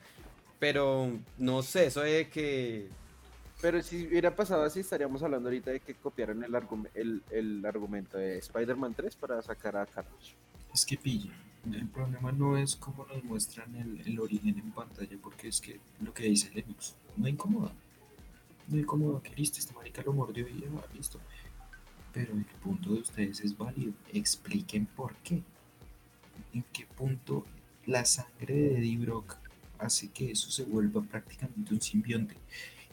pero no sé, eso de que. Pero si hubiera pasado así, estaríamos hablando ahorita de que copiaron el, el, el argumento de Spider-Man 3 para sacar a Carnage. Es que pilla. El problema no es cómo nos muestran el, el origen en pantalla, porque es que lo que dice Lennox no incomoda. No incomoda que listo, este marica lo mordió y ya, listo. Pero el punto de ustedes es válido. Expliquen por qué. En qué punto la sangre de Eddie Brock hace que eso se vuelva prácticamente un simbionte.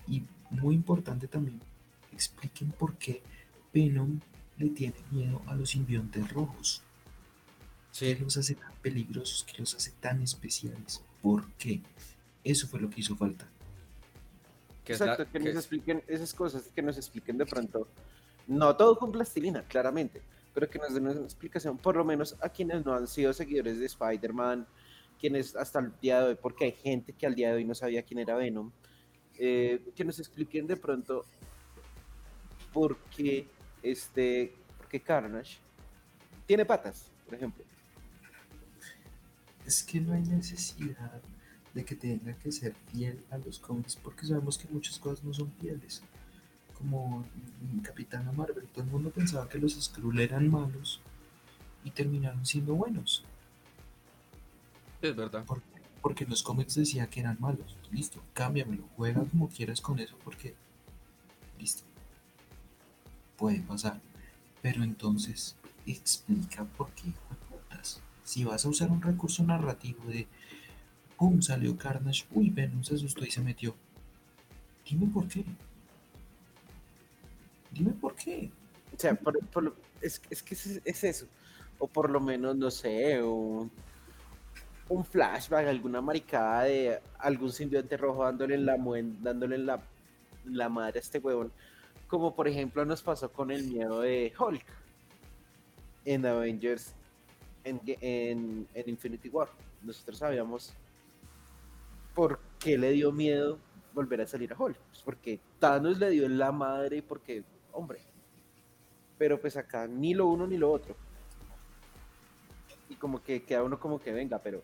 Y muy importante también, expliquen por qué Venom le tiene miedo a los simbiontes rojos. ¿Qué Sí, los hace tan peligrosos? ¿Qué los hace tan especiales? ¿Por qué? Eso fue lo que hizo falta. que es la- Exacto, que que nos es- expliquen esas cosas, que nos expliquen de pronto, no todo con plastilina, claramente, pero que nos den una explicación, por lo menos a quienes no han sido seguidores de Spider-Man, quienes hasta el día de hoy, porque hay gente que al día de hoy no sabía quién era Venom, eh, que nos expliquen de pronto por qué, este, por qué Carnage tiene patas, por ejemplo. Es que no hay necesidad de que tenga que ser fiel a los cómics, porque sabemos que muchas cosas no son fieles. Como Capitana Marvel, todo el mundo pensaba que los Skrull eran malos y terminaron siendo buenos. es verdad. Porque en los cómics decía que eran malos. Listo, cámbiamelo, juega como quieras con eso porque... Listo. Puede pasar. Pero entonces explica por qué putas. Si vas a usar un recurso narrativo de... ¡Pum! Salió Carnage. Uy, Venom se asustó y se metió. Dime por qué. Dime por qué. O sea, por- por es, es que es, es eso. O por lo menos, no sé, un, un flashback, alguna maricada de algún simbionte rojo dándole la, dándole la, la madre a este huevón. Como por ejemplo nos pasó con el miedo de Hulk en Avengers en, en, Infinity War. Nosotros sabíamos por qué le dio miedo volver a salir a Hulk. Pues porque Thanos le dio la madre y porque, hombre. Pero pues acá ni lo uno ni lo otro. Y como que queda uno como que venga, pero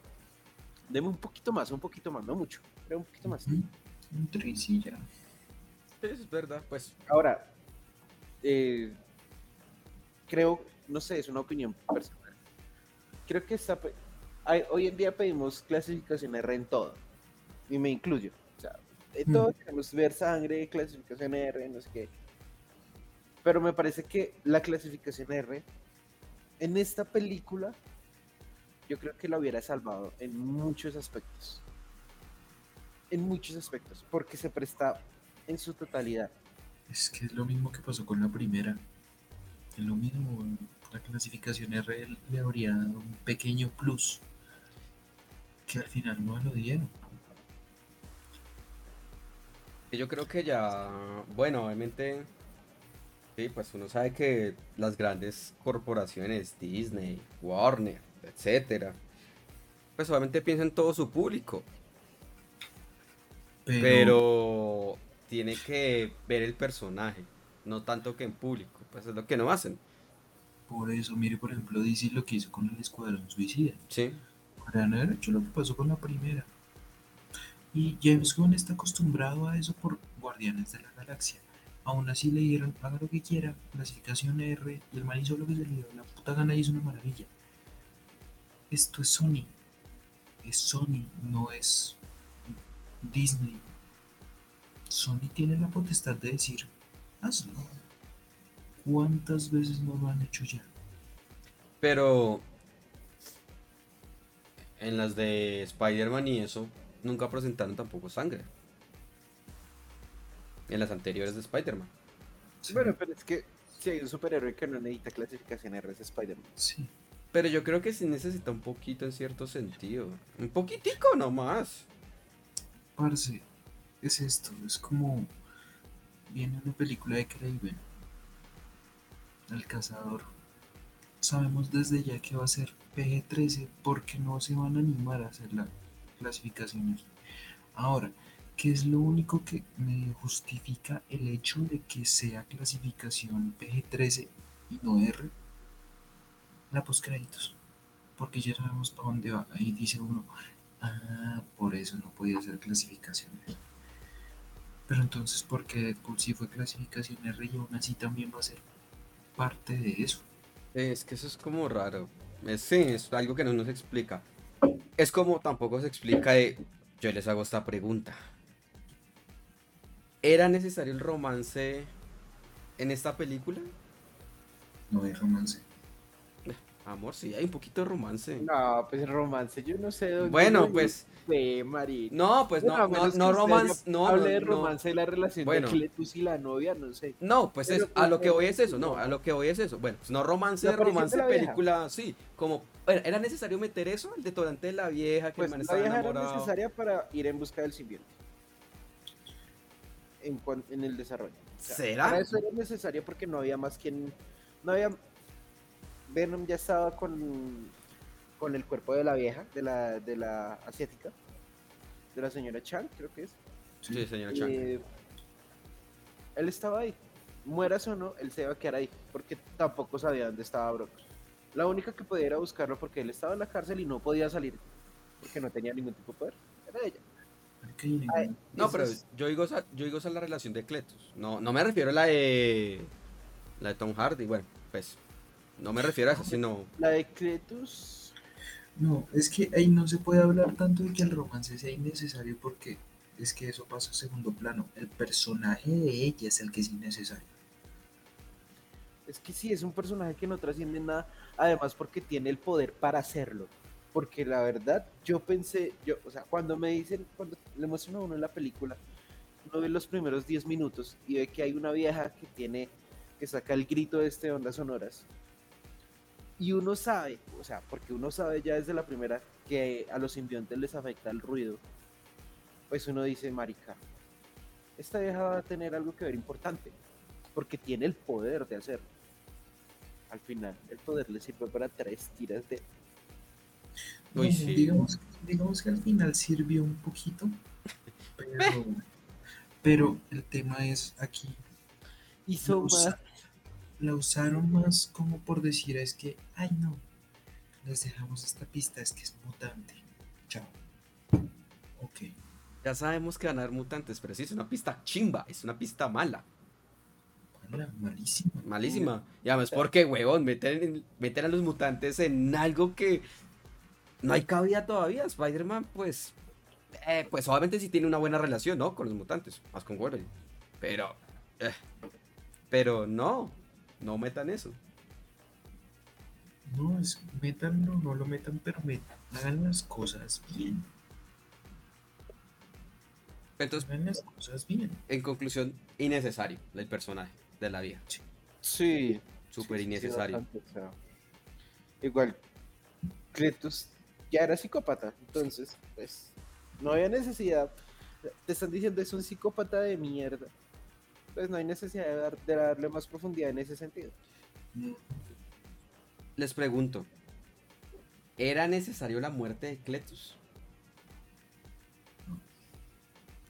deme un poquito más, un poquito más, no mucho, pero un poquito más. Un ya. Es verdad, pues. Ahora, eh, creo, no sé, es una opinión personal. Creo que está, hay- hoy en día pedimos clasificación R en todo, y me incluyo. O sea, en todo queremos ver sangre, clasificación R, no sé qué. Pero me parece que la clasificación R en esta película, yo creo que la hubiera salvado en muchos aspectos. En muchos aspectos, porque se presta en su totalidad. Es que es lo mismo que pasó con la primera. Es lo mismo. La clasificación R le habría dado un pequeño plus que al final no lo dieron. Yo creo que ya, bueno, obviamente, sí, pues uno sabe que las grandes corporaciones, Disney, Warner, etcétera, pues obviamente piensan en todo su público, Pero, pero tiene que ver el personaje, no tanto que en público, pues es lo que no hacen, por eso, mire, por ejemplo, DC lo que hizo con el Escuadrón Suicida. ¿sí? Podrían haber hecho lo que pasó con la primera. Y James Gunn está acostumbrado a eso por Guardianes de la Galaxia. Aún así le dieron, haga lo que quiera, clasificación R, y el man hizo lo que se le dio la puta gana y hizo una maravilla. Esto es Sony. Es Sony, no es Disney. Sony tiene la potestad de decir, hazlo. ¿Cuántas veces no lo han hecho ya? Pero en las de Spider-Man y eso, nunca presentaron tampoco sangre. En las anteriores de Spider-Man. Sí, Bueno, pero es que si hay un superhéroe que no necesita clasificación R es Spider-Man. sí. Pero yo creo que sí necesita un poquito en cierto sentido. Un poquitico nomás. Parce, es esto, es como viene una película de Craven, El Cazador. Sabemos desde ya que va a ser PG-13 porque no se van a animar a hacer la clasificación. Ahora, ¿qué es lo único que me justifica el hecho de que sea clasificación PG-13 y no R? La postcréditos. Porque ya sabemos para dónde va. Ahí dice uno, ah, por eso no podía ser clasificación R. Pero entonces, ¿por qué Deadpool sí fue clasificación R y aún así también va a ser parte de eso? Es que eso es como raro. Es, sí, es algo que no nos explica. Es como tampoco se explica de... Yo les hago esta pregunta. ¿Era necesario el romance en esta película? No hay romance. Amor, sí, hay un poquito de romance. No, pues romance, yo no sé. dónde Bueno, pues- sé. No, pues Bueno, no, a no, no que romance, no, hable no, de no. romance y la relación Bueno. de Cletus y la novia, no sé. No, pues es, a lo que como- voy es eso, no, a lo que voy es eso. Bueno, pues no romance, La romance, de la vieja. película, sí. Como, bueno, ¿era necesario meter eso? El detonante de la vieja, que Pues el man la estaba vieja era enamorado. necesaria para ir en busca del simbionte. En, el desarrollo. O sea, ¿Será? Para eso era necesario porque no había más quien. No había. Venom ya estaba con, con el cuerpo de la vieja, de la, de la asiática, de la señora Chang, creo que es. Sí, señora Chang. Eh, él estaba ahí. Mueras o no, él se iba a quedar ahí, porque tampoco sabía dónde estaba Brock. La única que podía ir a buscarlo porque él estaba en la cárcel y no podía salir, porque no tenía ningún tipo de poder, era ella. Ay, No, pero es- yo digo, esa, yo digo esa la relación de Cletus. No, no me refiero a la de. La de Tom Hardy, bueno, pues. No me refiero a eso, sino. La de Cletus, No, es que ahí no se puede hablar tanto de que el romance sea innecesario porque es que eso pasa a segundo plano. El personaje de ella es el que es innecesario. es que sí, es un personaje que no trasciende nada, además porque tiene el poder para hacerlo. Porque la verdad, yo pensé, yo, o sea, cuando me dicen, cuando le muestran a uno en la película, uno ve los primeros 10 minutos y ve que hay una vieja que tiene, que saca el grito de este de ondas sonoras. Y uno sabe, o sea, porque uno sabe ya desde la primera que a los simbiontes les afecta el ruido. Pues uno dice, marica, esta vieja va a tener algo que ver importante, porque tiene el poder de hacerlo. Al final, el poder le sirve para tres tiras de... Uy, sí. digamos, digamos que al final sirvió un poquito, pero, pero el tema es aquí, Hizo Usa- más... la usaron más como por decir es que, ay no, les dejamos esta pista, es que es mutante. Chao. Ok. Ya sabemos que van a haber mutantes, pero sí es una pista chimba, es una pista mala, Mala, malísima. malísima. Y además, porque, huevón, meter, meter a los mutantes en algo que no hay cabida todavía. Spider-Man, pues. eh, pues obviamente sí tiene una buena relación, ¿no? Con los mutantes, más con Wolverine. Pero. eh, pero no, no metan eso. No, es métanlo, no lo metan, pero metan, hagan las cosas bien. Entonces, Hagan las cosas bien. en conclusión, innecesario el personaje de la vieja. Sí. Súper sí, sí, innecesario. bastante, o sea, igual, Cletus ya era psicópata, entonces, pues, no había necesidad. Te están diciendo es un psicópata de mierda. Pues no hay necesidad de, dar- de darle más profundidad en ese sentido. Les pregunto, ¿era necesario la muerte de Cletus?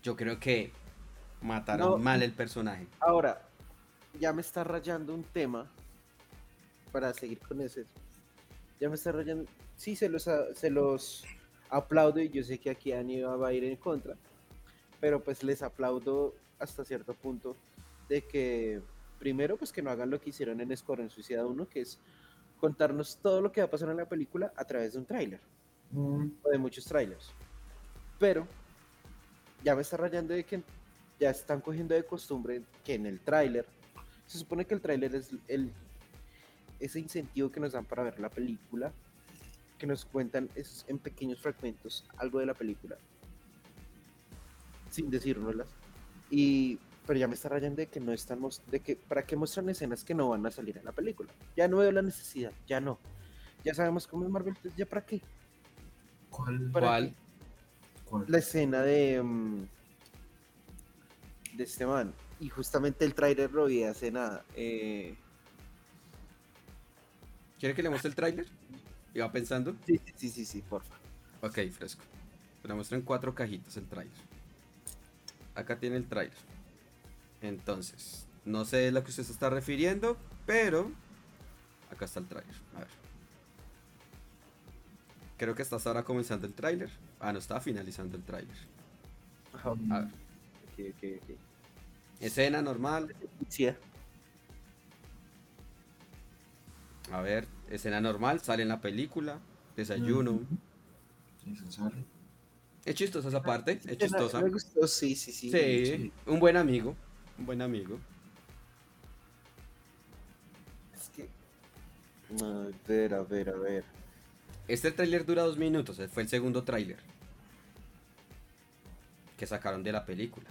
Yo creo que mataron No. mal el personaje. Ahora, ya me está rayando un tema para seguir con ese. Ya me está rayando. Sí, se los, a- se los aplaudo y yo sé que aquí Aníbal va a ir en contra, pero pues les aplaudo hasta cierto punto de que, primero, pues que no hagan lo que hicieron en Escuadrón Suicida 1, que es contarnos todo lo que va a pasar en la película a través de un tráiler no, o de muchos trailers. Pero ya me está rayando de que ya están cogiendo de costumbre que en el tráiler, se supone que el tráiler es el, ese incentivo que nos dan para ver la película, que nos cuentan esos- en pequeños fragmentos algo de la película, sin decírnoslas. Y pero ya me está rayando de que no estamos, de que para qué muestran escenas que no van a salir en la película. Ya no veo la necesidad, ya no. Ya sabemos cómo es Marvel, entonces, ya para qué. ¿Cuál? Para ¿Cuál? la escena de mm, de este man y justamente el trailer lo vi hace nada eh, ¿Quiere que le muestre el tráiler? ¿Iba pensando? sí sí sí sí, sí porfa Ok, fresco. Le muestro en cuatro cajitas el tráiler. acá tiene el tráiler. Entonces, no sé a lo que usted se está refiriendo, pero acá está el tráiler. A ver. Creo que está hasta ahora comenzando el tráiler. Ah, no, está finalizando el tráiler. A ver. Escena normal. Sí. A ver, escena normal, sale en la película. Desayuno. Sale. Es chistosa esa parte, es chistosa. Me gustó, sí, sí, sí. Sí, sí. un buen amigo. Un buen amigo. Es que. A ver, a ver, a ver. Este tráiler dura dos minutos, eh, fue el segundo tráiler que sacaron de la película.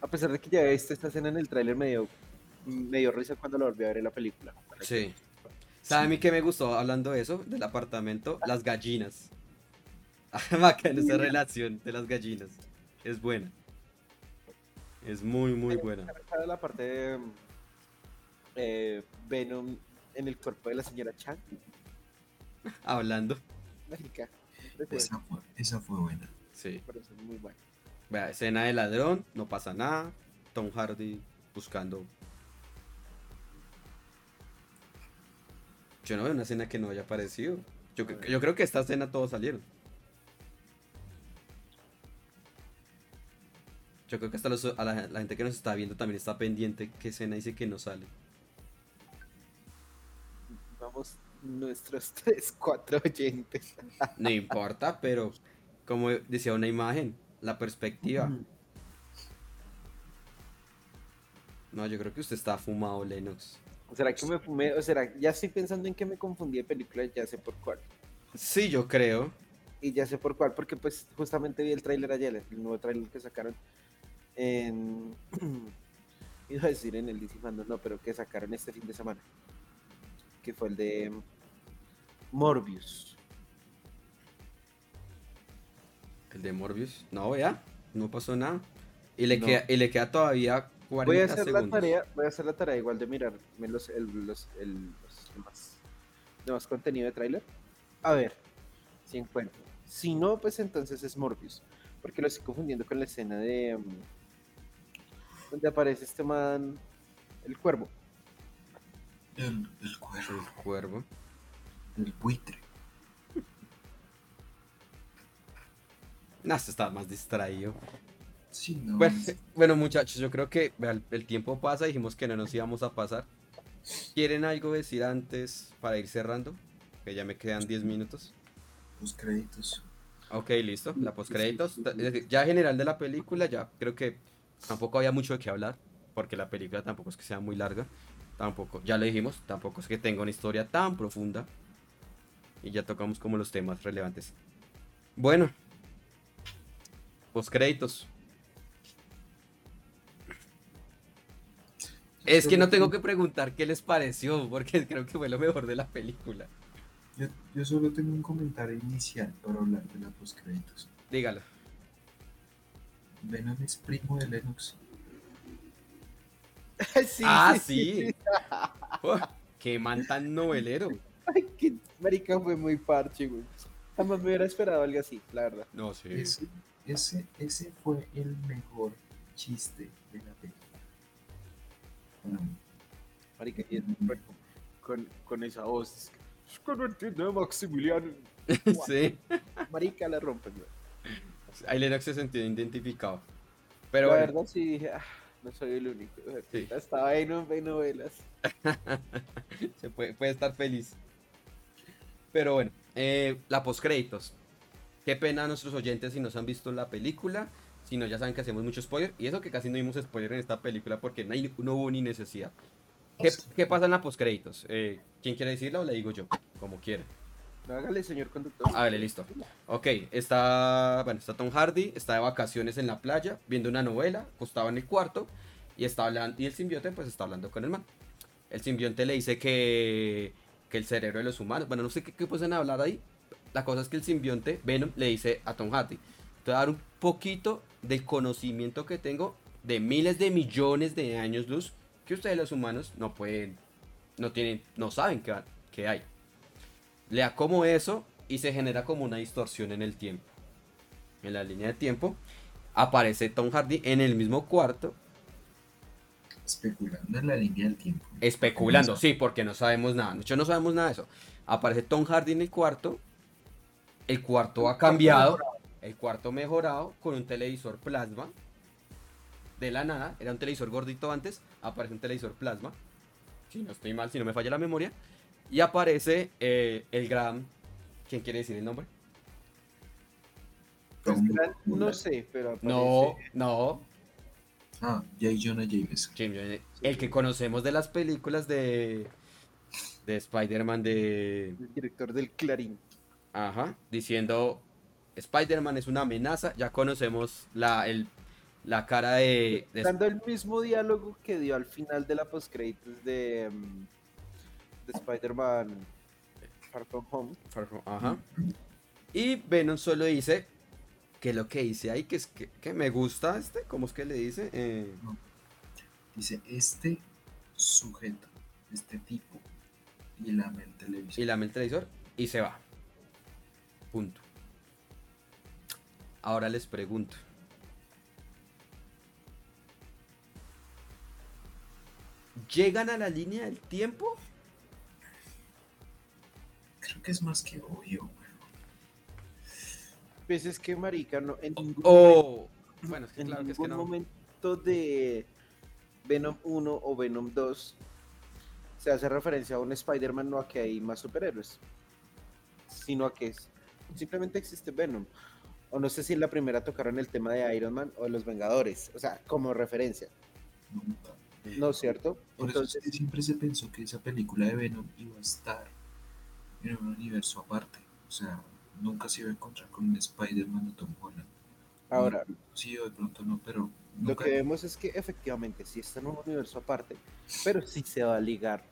A pesar de que ya viste esta escena en el tráiler, me dio, me dio risa cuando lo volví a ver en la película. Sí. ¿Sabe a mí qué me gustó hablando de eso? Del apartamento, las gallinas. Bacana esa relación de las gallinas. Es buena. Es muy, muy buena. ¿Sabes la parte de eh, Venom en el cuerpo de la señora Chang? Hablando. Marica. Esa fue, esa fue buena. Sí. Pero es muy bueno. Vea, escena de ladrón, no pasa nada. Tom Hardy buscando. Yo no veo una escena que no haya aparecido. Yo creo que esta escena todos salieron. Yo creo que hasta los- a la, la gente que nos está viendo también está pendiente qué escena dice que no sale. Vamos, nuestros tres, cuatro oyentes. No importa, pero como decía una imagen, la perspectiva. No, yo creo que usted está fumado, Lennox. ¿Será que me fumé? O será, ya estoy pensando en que me confundí de película, ya sé por cuál. Sí, yo creo. Y ya sé por cuál, porque pues justamente vi el tráiler ayer, el nuevo tráiler que sacaron en... Iba a decir en el DC Fandom, no, pero que sacaron este fin de semana. Que fue el de Morbius. El de Morbius. No, vea, no pasó nada. Y le, No. queda, y le queda todavía 40 Voy a hacer segundos. la tarea, voy a hacer la tarea igual de mirarme los, el, los, el, los demás, demás contenido de tráiler. A ver si encuentro. Si no, pues entonces es Morbius. Porque lo estoy confundiendo con la escena de um, donde aparece este man, el cuervo. El, el cuervo, El cuervo. el buitre. No, este está más distraído. Sí, no. Bueno, bueno, muchachos, yo creo que el, el tiempo pasa. Dijimos que no nos íbamos a pasar. ¿Quieren algo decir antes para ir cerrando? Que ya me quedan 10 minutos. Los créditos. Ok, listo. La postcréditos. Ya general de la película, ya creo que tampoco había mucho de qué hablar. Porque la película tampoco es que sea muy larga. Tampoco, ya lo dijimos, tampoco es que tenga una historia tan profunda. Y ya tocamos como los temas relevantes. Bueno. Postcréditos. Es que no tengo que preguntar qué les pareció, porque creo que fue lo mejor de la película. Yo, yo solo tengo un comentario inicial para hablar de la postcréditos. Dígalo. Venom es primo de Lennox. sí, ah, sí. Oh, qué man tan novelero. Ay, qué marica fue muy parche, güey. Jamás me hubiera esperado algo así, la verdad. No, sí. Ese, ese, ese fue el mejor chiste de la película. Mí. Marica, y es- bueno, con, con esa voz. Es que no entiendo Maximiliano. sí. Marica la rompe, güey. Ahí Lennox se sintió identificado. Pero la bueno, verdad sí dije, ah, no soy el único. Sí. Estaba en novelas. se puede, puede estar feliz. Pero bueno, eh, la postcréditos. Qué pena a nuestros oyentes si no se han visto la película. Si no, ya saben que hacemos mucho spoiler. Y eso que casi no vimos spoiler en esta película porque no, hay- no hubo ni necesidad. ¿Qué, qué pasa en la postcréditos? Eh, ¿Quién quiere decirla o la digo yo? Como quiera. Hágale, señor conductor. Vale, listo. Ok, está, bueno, está Tom Hardy, está de vacaciones en la playa, viendo una novela, acostado en el cuarto, y está hablando, y el simbionte pues está hablando con el man. El simbionte le dice que, que el cerebro de los humanos, bueno, no sé qué, qué pueden hablar ahí. La cosa es que el simbionte, Venom, le dice a Tom Hardy, te voy a dar un poquito del conocimiento que tengo de miles de millones de años luz que ustedes los humanos no pueden, no tienen, no saben que, que hay. Le da como eso y se genera como una distorsión en el tiempo. En la línea de tiempo aparece Tom Hardy en el mismo cuarto, Especulando en la línea del tiempo. especulando, sí, porque no sabemos nada. Hecho, no sabemos nada de eso. Aparece Tom Hardy en el cuarto, el cuarto ha cambiado, el cuarto mejorado con un televisor plasma. De la nada, era un televisor gordito antes, aparece un televisor plasma. Si no estoy mal, si no me falla la memoria. Y aparece eh, el gran. ¿Quién quiere decir el nombre? Pues, gran- no sé, pero No, aparece- no. Ah, J. Jonah Jameson. James, El que conocemos de las películas de. De Spider-Man de. el director del Clarín. Ajá. Diciendo. Spider-Man es una amenaza. Ya conocemos la, el, la cara de. de- Dando el mismo diálogo que dio al final de la postcréditos de, mm, de Spider-Man Far From Home. Far From- Ajá. Y Venom solo dice. Que lo que dice ahí, que es que, que me gusta este. ¿Cómo es que le dice? Eh, Dice, este sujeto, este tipo, y la el televisor. y la el televisor y se va. Punto. Ahora les pregunto. ¿Llegan a la línea del tiempo? Creo que es más que obvio, güey. Pues es que, marica, no, en ningún, O. Bueno, es que en claro que es que no. momento de Venom 1 o Venom 2 se hace referencia a un Spider-Man, no a que hay más superhéroes, sino a que es- simplemente existe Venom. O no sé si en la primera tocaron el tema de Iron Man o de los Vengadores, o sea, como referencia, Nunca. ¿no es cierto? Por Entonces, eso es que siempre se pensó que esa película de Venom iba a estar en un universo aparte. O sea, nunca se iba a encontrar con un Spider-Man o Tom Holland. ahora, Sí, o de pronto no, pero Lo que vemos es que efectivamente sí está en un universo aparte, pero sí se va a ligar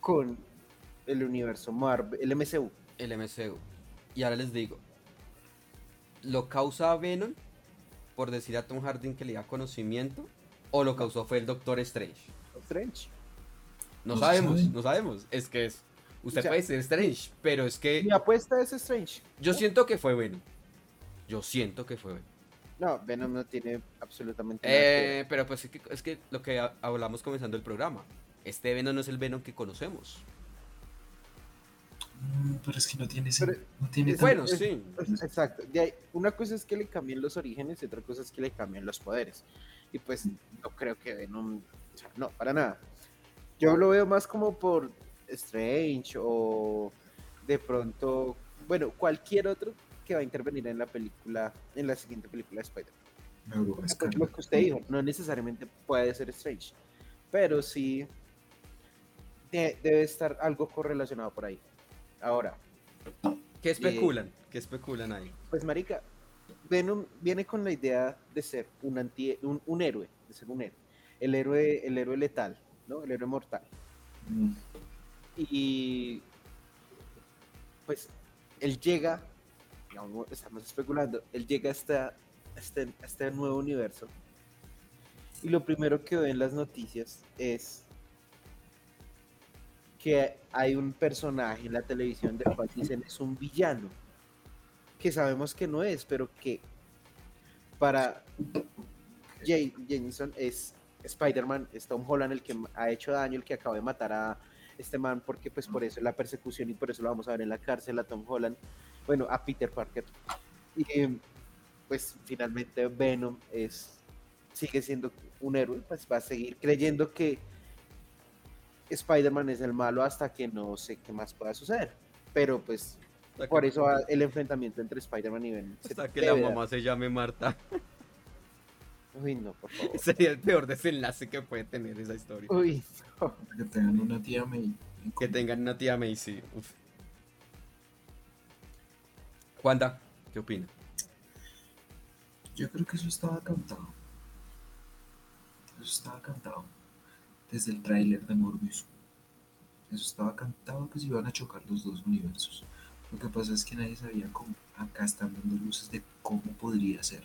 con el universo Marvel, el MCU. El MCU. Y ahora les digo. ¿Lo causa Venom por decir a Tom Hardy que le da conocimiento? ¿O lo causó fue el Doctor Strange? Strange. No sabemos, sabe. no sabemos. Es que es. Usted O sea, puede ser Strange, pero es que Mi apuesta es Strange. yo siento que fue Venom. Yo siento que fue Venom. No, Venom no tiene absolutamente nada. que. Eh, pero pues es que, es que lo que ha- hablamos comenzando el programa. Este Venom no es el Venom que conocemos. Mm, pero es que no tiene Pero- no tiene es- Bueno, es- sí. es- Exacto. De ahí, una cosa es que le cambien los orígenes y otra cosa es que le cambien los poderes. Y pues no creo que Venom. o sea, no, para nada. Yo lo veo más como por Strange o de pronto. Bueno, cualquier otro que va a intervenir en la película, en la siguiente película de Spider-Man. Lo que usted dijo, no necesariamente puede ser Strange, pero sí de- debe estar algo correlacionado por ahí. Ahora, ¿Qué especulan? ¿Qué especulan ahí? pues marica, Venom viene con la idea de ser un anti, un, un héroe, de ser un héroe, el héroe, el héroe letal, ¿no? El héroe mortal. Mm, Y pues él llega, digamos, estamos especulando, él llega hasta este, a este nuevo universo. Y lo primero que ve en las noticias es que hay un personaje en la televisión del cual dicen es un villano. Que sabemos que no es, pero que para Jay Jameson es Spider-Man, es Tom Holland el que ha hecho daño, el que acaba de matar a este man, porque pues por eso es la persecución y por eso lo vamos a ver en la cárcel a Tom Holland, bueno, a Peter Parker. Y eh, pues finalmente Venom es sigue siendo un héroe, pues va a seguir creyendo que Spider-Man es el malo hasta que no sé qué más pueda suceder. Pero pues por eso el enfrentamiento entre Spider-Man y Venom. Hasta que la dar. mamá se llame Marta. Uy, no, por favor. Sería el peor desenlace que puede tener esa historia. Uy, no. Que tengan una tía May. Que tengan una tía Macy. Uf. Juanda, ¿qué opina? Yo creo que eso estaba cantado. Eso estaba cantado. Desde el tráiler de Morbius. Eso estaba cantado que se iban a chocar los dos universos. Lo que pasa es que nadie sabía cómo. Acá están dando luces de cómo podría ser.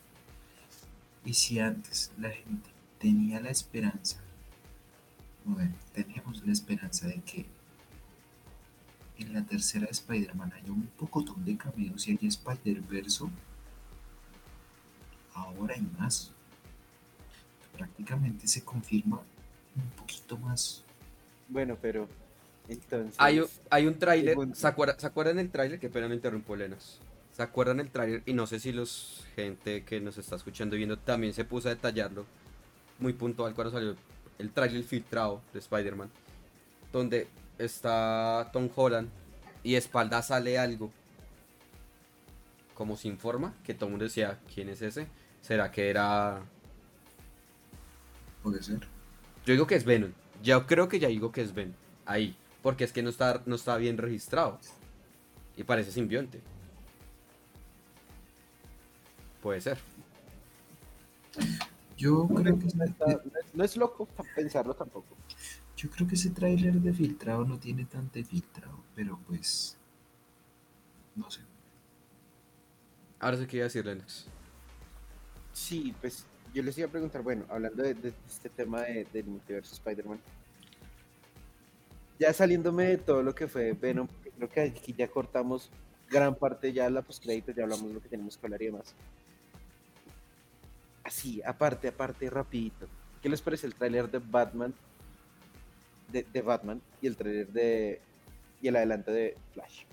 Y si antes la gente tenía la esperanza, bueno, teníamos la esperanza de que en la tercera de Spider-Man haya un pocotón de cameos y hay Spider-Verse, ahora hay más. Prácticamente se confirma un poquito más. Bueno, pero entonces. Hay, un- hay un tráiler. ¿se acuerdan, ¿se acuerdan el tráiler? Que pena no interrumpo, Lenas. ¿Se acuerdan el tráiler? Y no sé si los gente que nos está escuchando y viendo también se puso a detallarlo muy puntual cuando salió el tráiler filtrado de Spider-Man. Donde está Tom Holland y de espalda sale algo. Como se informa, que todo el mundo decía, ¿quién es ese? ¿Será que era Puede ser. yo digo que es Venom. Yo creo que ya digo que es Venom. Ahí. Porque es que no está, no está bien registrado. Y parece simbionte. Puede ser. Yo creo que no, está- no es, no es loco pensarlo tampoco. Yo creo que ese tráiler de filtrado no tiene tanto de filtrado, pero pues no sé. Ahora sí que iba a decir Lennox. Sí, pues yo les iba a preguntar, bueno, hablando de, de este tema de- del multiverso Spider-Man, ya saliéndome de todo lo que fue Venom, porque creo que aquí ya cortamos gran parte ya de la postcrédito, ya hablamos de lo que tenemos que hablar y demás. Así, aparte, aparte, rapidito. ¿Qué les parece el tráiler de Batman? De, de Batman y el tráiler de... y el adelanto de Flash.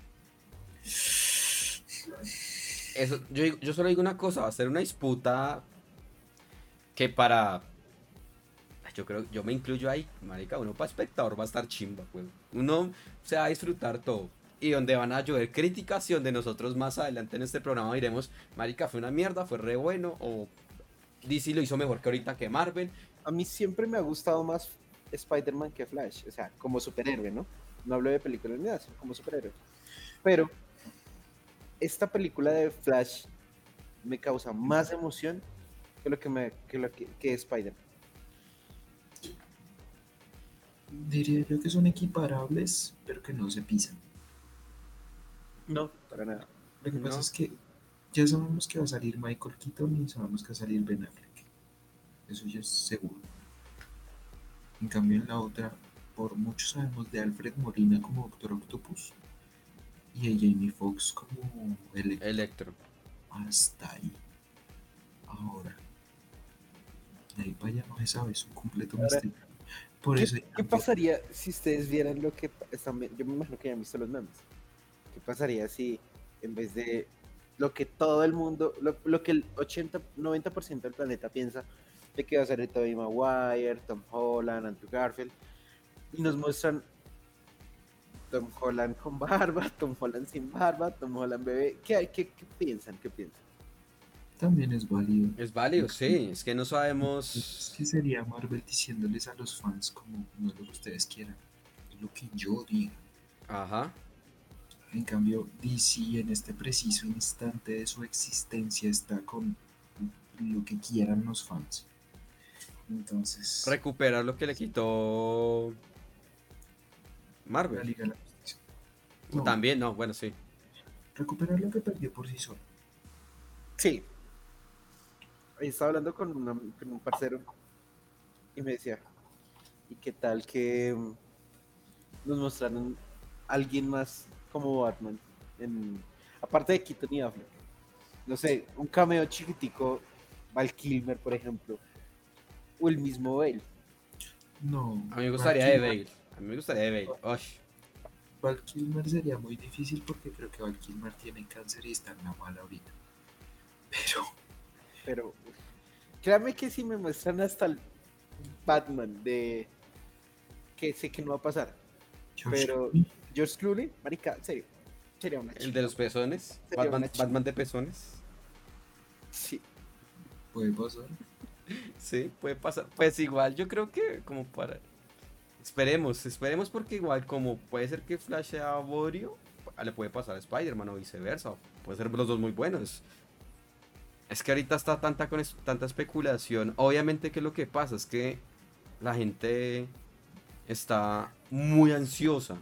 Eso, yo, yo solo digo una cosa, va a ser una disputa que para... Yo creo, yo me incluyo ahí, marica, uno para espectador va a estar chimba, pues. Uno se va a disfrutar todo. Y donde van a llover críticas y donde nosotros más adelante en este programa diremos, marica, fue una mierda, fue re bueno, o DC lo hizo mejor que ahorita que Marvel. a mí siempre me ha gustado más Spider-Man que Flash, o sea, como superhéroe, ¿no? No hablo de películas ni nada, sino como superhéroe. Pero esta película de Flash me causa más emoción que lo que me que lo que, que Spider-Man. Diría yo que son equiparables, pero que no se pisan. No, para nada. Lo que pasa es que ya sabemos que va a salir Michael Keaton y sabemos que va a salir Ben Affleck. Eso ya es seguro. En cambio en la otra, por mucho sabemos de Alfred Molina como Doctor Octopus y de Jamie Foxx como Electro. Electro. Hasta ahí. Ahora. De ahí para allá no se sabe, es un completo Ahora, misterio. Por ¿Qué, eso qué pasaría si ustedes vieran lo que yo me imagino que ya han visto los memes. ¿Qué pasaría si en vez de lo que todo el mundo, lo, lo que el 80, 90% del planeta piensa de que va a ser Tobey Maguire, Tom Holland, Andrew Garfield, y nos muestran Tom Holland con barba, Tom Holland sin barba, Tom Holland bebé, ¿qué, hay? ¿Qué, qué piensan? ¿Qué piensan? También es válido. Es válido, sí. Es que no Es sabemos. que sería Marvel diciéndoles a los fans como no lo que ustedes quieran, lo que yo diga. Ajá. En cambio, DC en este preciso instante de su existencia está con lo que quieran los fans. Entonces, Recuperar lo que le quitó la Marvel. Liga de la Justicia. No, También, no, bueno, sí. recuperar lo que perdió por sí solo. Sí. Ahí estaba hablando con, una- con un parcero y me decía, ¿y qué tal que nos mostraron alguien más como Batman? En, aparte de Keaton y Affleck. No sé, un cameo chiquitico, Val Kilmer, por ejemplo. O el mismo Bale. No. A mí me gustaría de Bale. A mí me gustaría de Bale. Osh. Val Kilmer sería muy difícil porque creo que Val Kilmer tiene cáncer y está en la mala ahorita. Pero Pero créame que si me muestran hasta el Batman de que sé que no va a pasar. Pero- Clooney, George Clooney, marica, en serio, sería una El chimba. de los pezones. Batman, de pezones. Sí, puede pasar. Sí, puede pasar. Pues igual, yo creo que como para... Esperemos, esperemos porque igual como puede ser que Flash sea Borio, le puede pasar a Spider-Man o viceversa. Puede ser los dos muy buenos. Es que ahorita está tanta, con es- tanta especulación. Obviamente que lo que pasa es que la gente está muy ansiosa.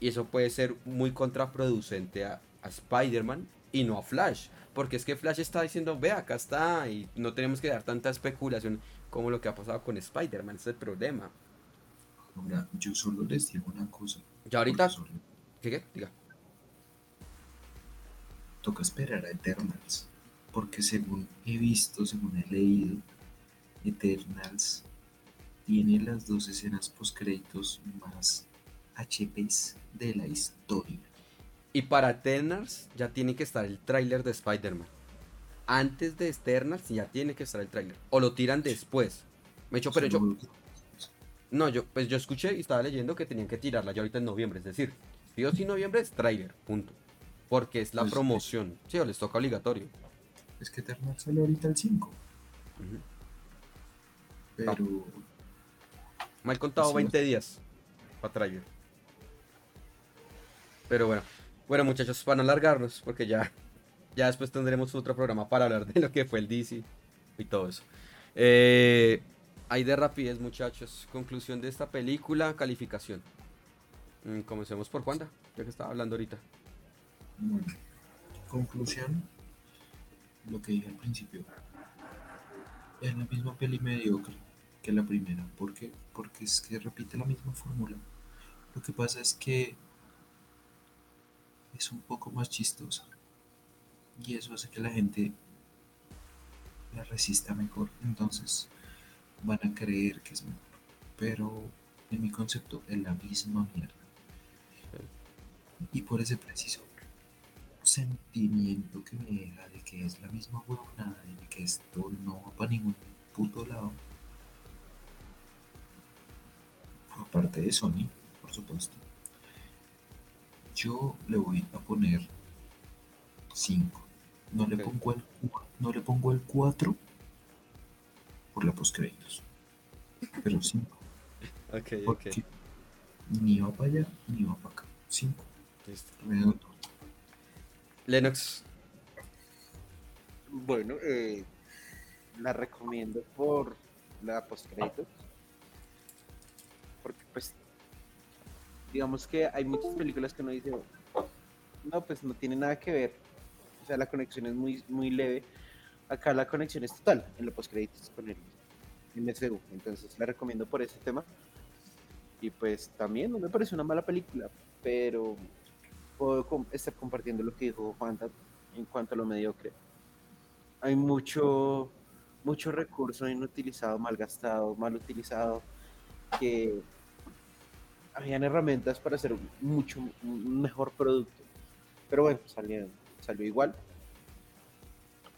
Y eso puede ser muy contraproducente a, a Spider-Man y no a Flash. Porque es que Flash está diciendo, ve, acá está. Y no tenemos que dar tanta especulación como lo que ha pasado con Spider-Man. Ese es el problema. Ahora, yo solo les digo una cosa. Ya ahorita, solo- ¿Qué qué? Diga. Toca esperar a Eternals. Porque según he visto, según he leído, Eternals tiene las dos escenas postcréditos más HPs de la historia. Y para Eternals ya tiene que estar el tráiler de Spider-Man. Antes de Eternals ya tiene que estar el tráiler. O lo tiran después. Me hecho, pero yo, no, yo, pues yo escuché y estaba leyendo que tenían que tirarla ya ahorita en noviembre. Es decir, sí o sí noviembre es tráiler, punto. Porque es la Pues, promoción. Sí, o les toca obligatorio. Es que Eternals sale ahorita el 5. Ujú. Pero Mal contado Así 20 días para tráiler. Pero bueno, bueno muchachos, para no alargarnos, porque ya, ya después tendremos otro programa para hablar de lo que fue el DC y todo eso. Eh, hay de rapidez muchachos, conclusión de esta película, calificación. Mm, comencemos por Juanda, ya que estaba hablando ahorita. Conclusión, lo que dije al principio. Es la misma peli mediocre que la primera. ¿Por qué? Porque es que repite la misma fórmula. Lo que pasa es que es un poco más chistosa. Y eso hace que la gente la resista mejor. Entonces van a creer que es mejor. Pero en mi concepto es la misma mierda. Y por ese preciso sentimiento que me deja de que es la misma huevonada y de que esto no va para ningún puto lado. Aparte de Sony, por supuesto. Yo le voy a poner 5. No, le Ok. pongo el, no le pongo el 4 por la postcréditos. Pero 5. Ok, Porque ni va para allá ni va para acá. 5. Listo. Redondo. Lennox, Bueno, eh, la recomiendo por la postcréditos. Porque pues digamos que hay muchas películas que uno dice, no, pues no tiene nada que ver. O sea, la conexión es muy, muy leve. Acá la conexión es total en los postcréditos con el MCU. Entonces la recomiendo por ese tema. Y pues también no me parece una mala película, pero puedo estar compartiendo lo que dijo Juan en cuanto a lo mediocre. Hay mucho, mucho recurso inutilizado, mal gastado, mal utilizado, que habían herramientas para hacer mucho mejor producto. Pero bueno, salió, salió igual.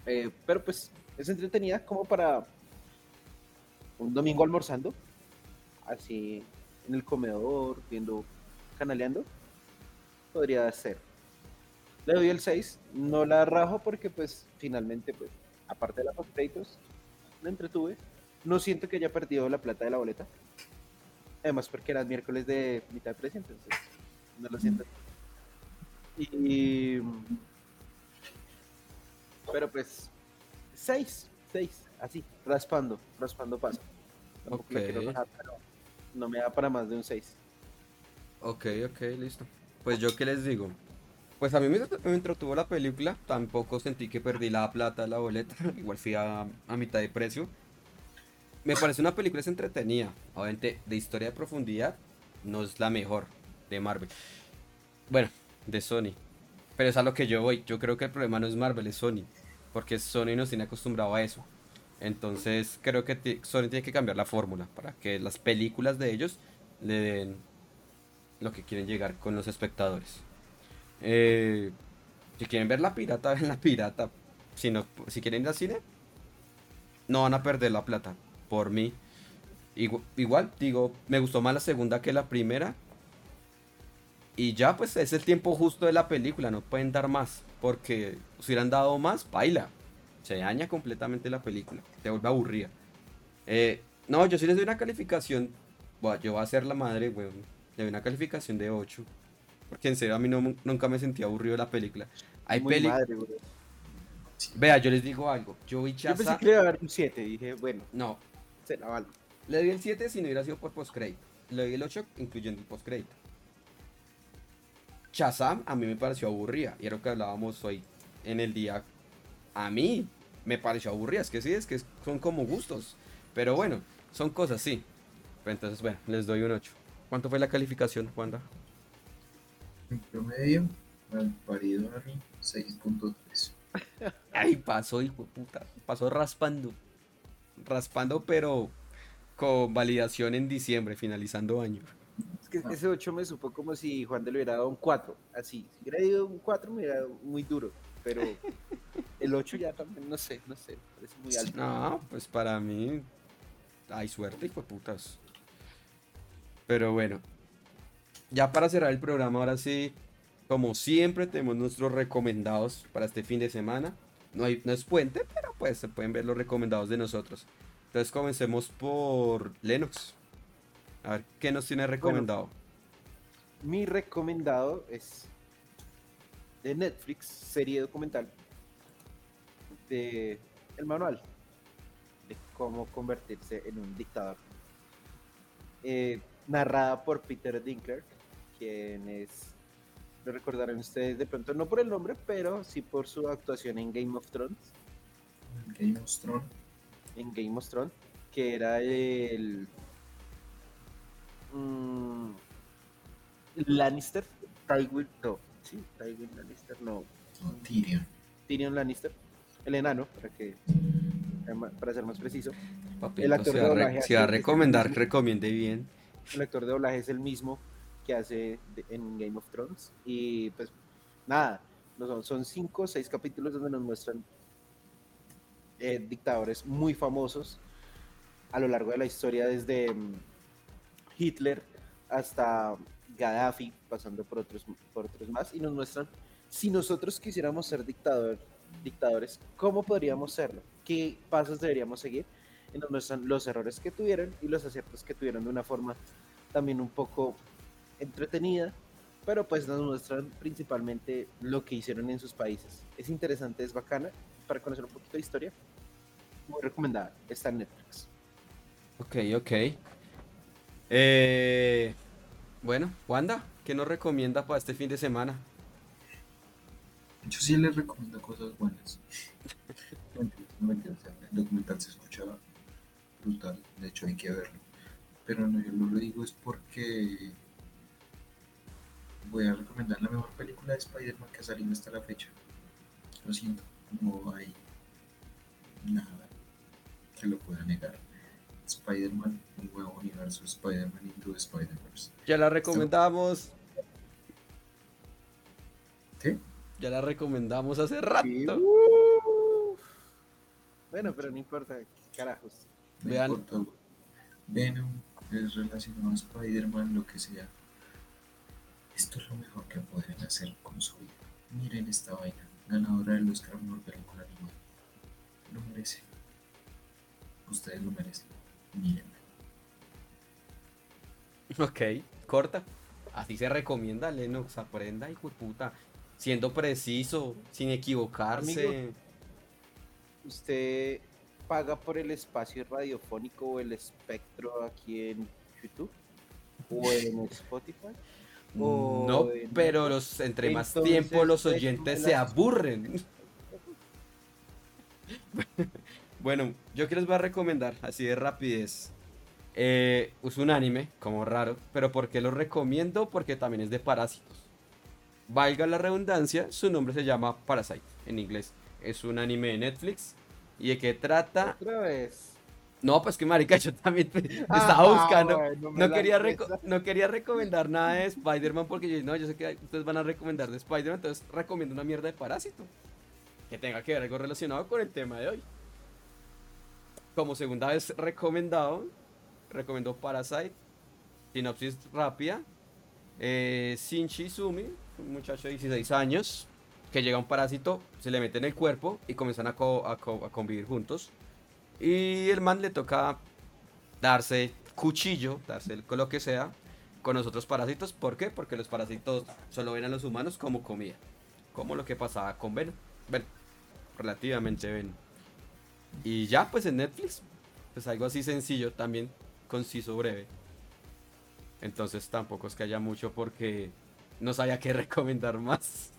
Eh, pero pues es entretenida como para un domingo almorzando, así en el comedor, viendo, canaleando, podría ser. Le doy el 6, no la rajo porque pues finalmente pues aparte de la créditos me entretuve. No siento que haya perdido la plata de la boleta. Además porque era miércoles de mitad de precio, entonces no lo siento. Y pero pues 6, 6, así, raspando, raspando paso. Tampoco quiero pero no me da para más de un 6. Ok, ok, listo. Pues yo qué les digo. Pues a mí me, me entretuvo la película, tampoco sentí que perdí la plata la boleta, igual fui a, a mitad de precio. Me parece una película es entretenida, obviamente de historia de profundidad, no es la mejor de Marvel. Bueno, de Sony. Pero es a lo que yo voy, yo creo que el problema no es Marvel, es Sony, porque Sony nos tiene acostumbrado a eso. Entonces creo que Sony tiene que cambiar la fórmula para que las películas de ellos le den lo que quieren llegar con los espectadores. Eh, si quieren ver la pirata, ven la pirata. Si, si quieren ir al cine, no van a perder la plata. Por mí. Igu- Igual, digo, me gustó más la segunda que la primera. Y ya, pues es el tiempo justo de la película. No pueden dar más. Porque si hubieran dado más, baila. Se daña completamente la película. Se vuelve aburrida. Eh, no, yo sí les doy una calificación. Yo voy a ser la madre, weón. Le doy una calificación de 8. Porque en serio a mí no- nunca me sentí aburrido de la película. Hay bro. Vea, yo les digo algo. Yo vi Yo pensé Chaza... que le iba a dar un 7, dije, bueno, No, se la valgo. le doy el 7 si no hubiera sido por postcrédito. Le doy el 8 incluyendo el postcrédito. Shazam a mí me pareció aburrida. Y era lo que hablábamos hoy en el día. A mí me pareció aburrida. Es que sí, es que son como gustos. Pero bueno, son cosas, sí. Pero entonces, bueno, les doy un 8. ¿Cuánto fue la calificación, Juanda? En promedio, al parido a mí, 6.3. Ay, pasó, hijo de puta. Pasó raspando. Raspando, pero con validación en diciembre, finalizando año. Es que ese 8 me supo como si Juan de le hubiera dado un 4, así. Si hubiera ido un 4 me hubiera dado muy duro, pero el 8 ya también, no sé, no sé, parece muy alto. No, pues para mí hay suerte, hijo de putas. Pero bueno, ya para cerrar el programa, ahora sí, como siempre, tenemos nuestros recomendados para este fin de semana. No, hay, no es puente, pero pues se pueden ver los recomendados de nosotros. Entonces comencemos por Lennox. A ver, ¿qué nos tiene recomendado? Mi recomendado es de Netflix, serie documental de El Manual de cómo convertirse en un dictador. Eh, narrada por Peter Dinklage, quien es, lo recordarán ustedes de pronto, no por el nombre, pero sí por su actuación en Game of Thrones, Game of Thrones. en Game of Thrones, que era el mm, Lannister, Tywin, no, sí, Tywin Lannister, no, No, Tyrion. Tyrion Lannister, el enano, para que para ser más preciso. El actor si de doblaje si va a recomendar, recomiende bien. El actor de doblaje es el mismo que hace en Game of Thrones. Y pues nada, no son, son cinco o seis capítulos donde nos muestran eh, dictadores muy famosos a lo largo de la historia, desde mm, Hitler hasta Gaddafi, pasando por otros, por otros más, y nos muestran si nosotros quisiéramos ser dictador, dictadores, ¿cómo podríamos serlo? ¿Qué pasos deberíamos seguir? Y nos muestran los errores que tuvieron y los aciertos que tuvieron de una forma también un poco entretenida, pero pues nos muestran principalmente lo que hicieron en sus países. Es interesante, es bacana, para conocer un poquito de historia. Muy recomendada, está en Netflix. Ok, ok. Eh, bueno, Wanda, ¿qué nos recomienda para este fin de semana? Yo sí les recomiendo cosas buenas. No El documental se escucha brutal. De hecho, hay que verlo. Pero no, yo no lo digo es porque voy a recomendar la mejor película de Spider-Man que ha salido hasta la fecha. Lo siento, no hay nada que lo pueda negar. Spider-Man, un nuevo universo, Spider-Man Into Spider-Verse. Ya la recomendamos, ¿Qué? ya la recomendamos hace rato. Sí, uh. Bueno, pero no importa, carajos. No Vean. importa, Venom es relacionado a Spider-Man, lo que sea. Esto es lo mejor que pueden hacer con su vida. Miren esta vaina, ganadora del Oscar Mejor Película Animada. Lo merece. Ustedes lo merecen. Mírenla. Ok, corta. Así se recomienda, Lennox, aprenda, hijo de puta. Siendo preciso, sin equivocarse. Amigo. ¿Usted paga por el espacio radiofónico o el espectro aquí en YouTube? ¿O en Spotify? O No, en- pero los, entre más tiempo los oyentes se aburren. bueno, yo que les voy a recomendar, así de rapidez. Eh, es un anime, como raro, pero ¿por qué lo recomiendo? Porque también es de parásitos. Valga la redundancia, su nombre se llama Parasite en inglés. Es un anime de Netflix. ¿Y de qué trata? Otra vez. No, pues que marica, yo también estaba Ah, buscando. bueno, No quería, no quería recomendar nada de Spider-Man porque yo, no, yo sé que ustedes van a recomendar de Spider-Man, entonces recomiendo una mierda de Parásito. Que tenga que ver algo relacionado con el tema de hoy. Como segunda vez recomendado, recomiendo Parasite. Sinopsis rápida. Eh, Shinji Izumi, un muchacho de 16 años, que llega a un parásito, se le mete en el cuerpo y comienzan a, co- a co- a convivir juntos. Y el man le toca darse cuchillo, darse el- lo que sea, con los otros parásitos. ¿Por qué? Porque los parásitos solo ven a los humanos como comida. Como lo que pasaba con Venom. Bueno, relativamente Venom. Y ya, pues en Netflix, pues algo así sencillo, también conciso, breve. Entonces tampoco es que haya mucho porque no sabía qué recomendar más.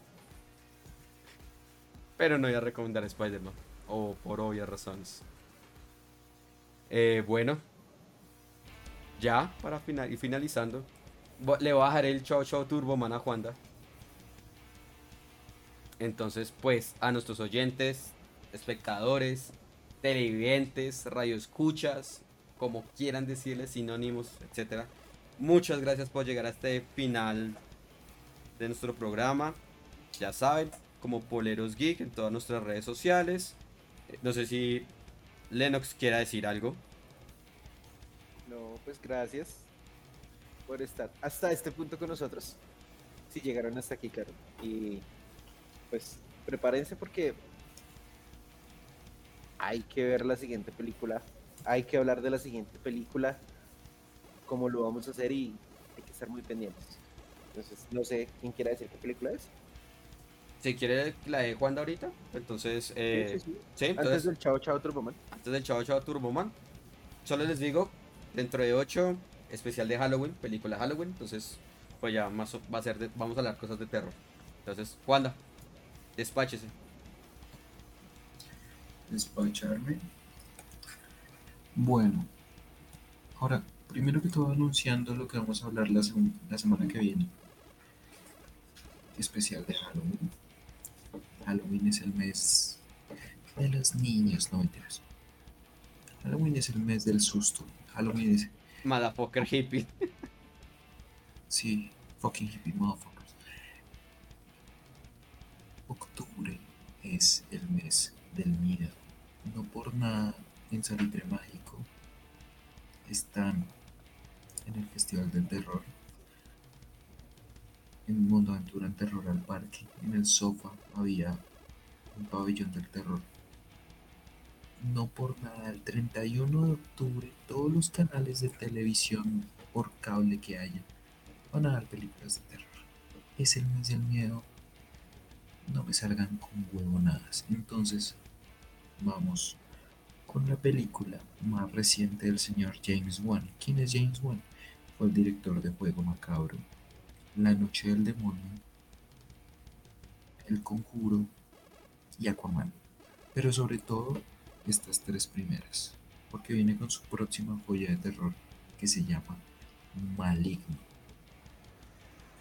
Pero no voy a recomendar Spider-Man. O por obvias razones. Eh, bueno. Ya, para final, ir finalizando. Le voy a dejar el Chao Chao Turbo Man a Juanda. Entonces, pues, a nuestros oyentes, espectadores, televidentes, radioescuchas, como quieran decirles, sinónimos, etcétera. Muchas gracias por llegar a este final de nuestro programa. Ya saben, como Poleros Geek en todas nuestras redes sociales. No sé si Lennox quiera decir algo. No, pues gracias por estar hasta este punto con nosotros. Si llegaron hasta aquí, claro. Y pues prepárense porque hay que ver la siguiente película. Hay que hablar de la siguiente película. Cómo lo vamos a hacer y hay que estar muy pendientes. Entonces, no sé quién quiera decir qué película es. Si quiere la de Juan de ahorita, entonces, eh, Sí, sí, sí. sí, Antes entonces, del Chao Chao Turboman. antes del Chavo Chavo Turboman, solo les digo, dentro de 8, especial de Halloween, película de Halloween, entonces, pues ya más va a ser, de- vamos a hablar cosas de terror. Entonces, Wanda, despáchese. despacharme. Bueno, ahora, primero que todo anunciando lo que vamos a hablar la, la semana que viene. Especial de Halloween. Halloween es el mes de los niños, no mentiras. Halloween es el mes del susto. Halloween es, Motherfucker hippie. sí, fucking hippie motherfuckers. Octubre es el mes del miedo. No por nada en Salitre Mágico están en el Festival del Terror. En Mundo Aventura en Terror al Parque, en el sofá había un pabellón del terror. No por nada, el 31 de octubre todos los canales de televisión por cable que haya van a dar películas de terror. Es el mes del miedo. No me salgan con huevonadas. Entonces, vamos con la película más reciente del señor James Wan. ¿Quién es James Wan? Fue el director de Juego Macabro, La Noche del Demonio, El Conjuro y Aquaman. Pero sobre todo, estas tres primeras, porque viene con su próxima joya de terror que se llama Maligno.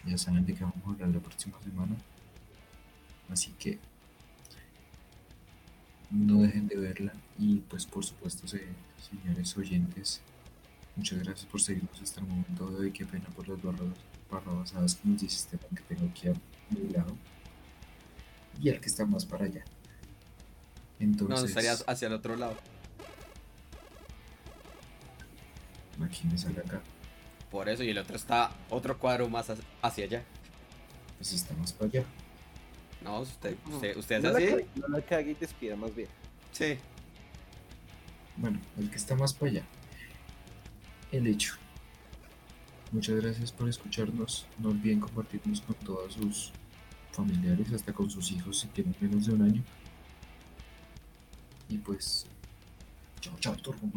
Ya saben de qué vamos a hablar la próxima semana. Así que no dejen de verla y pues por supuesto se- señores oyentes muchas gracias por seguirnos hasta el momento de hoy qué pena por las barras, barrabasadas que nos dice Esteban que tengo aquí a mi lado y el que está más para allá No, entonces estaría hacia el otro lado. aquí me sale acá Por eso, y el otro está otro cuadro más hacia- allá. pues está más para allá No, usted, usted, usted es no, la así. cague, no la cague y te despida más bien. Sí. Bueno, el que está más para allá. El hecho. Muchas gracias por escucharnos. No olviden compartirnos con todos sus familiares, hasta con sus hijos si tienen menos de un año. Y pues, chao, chao, turbo.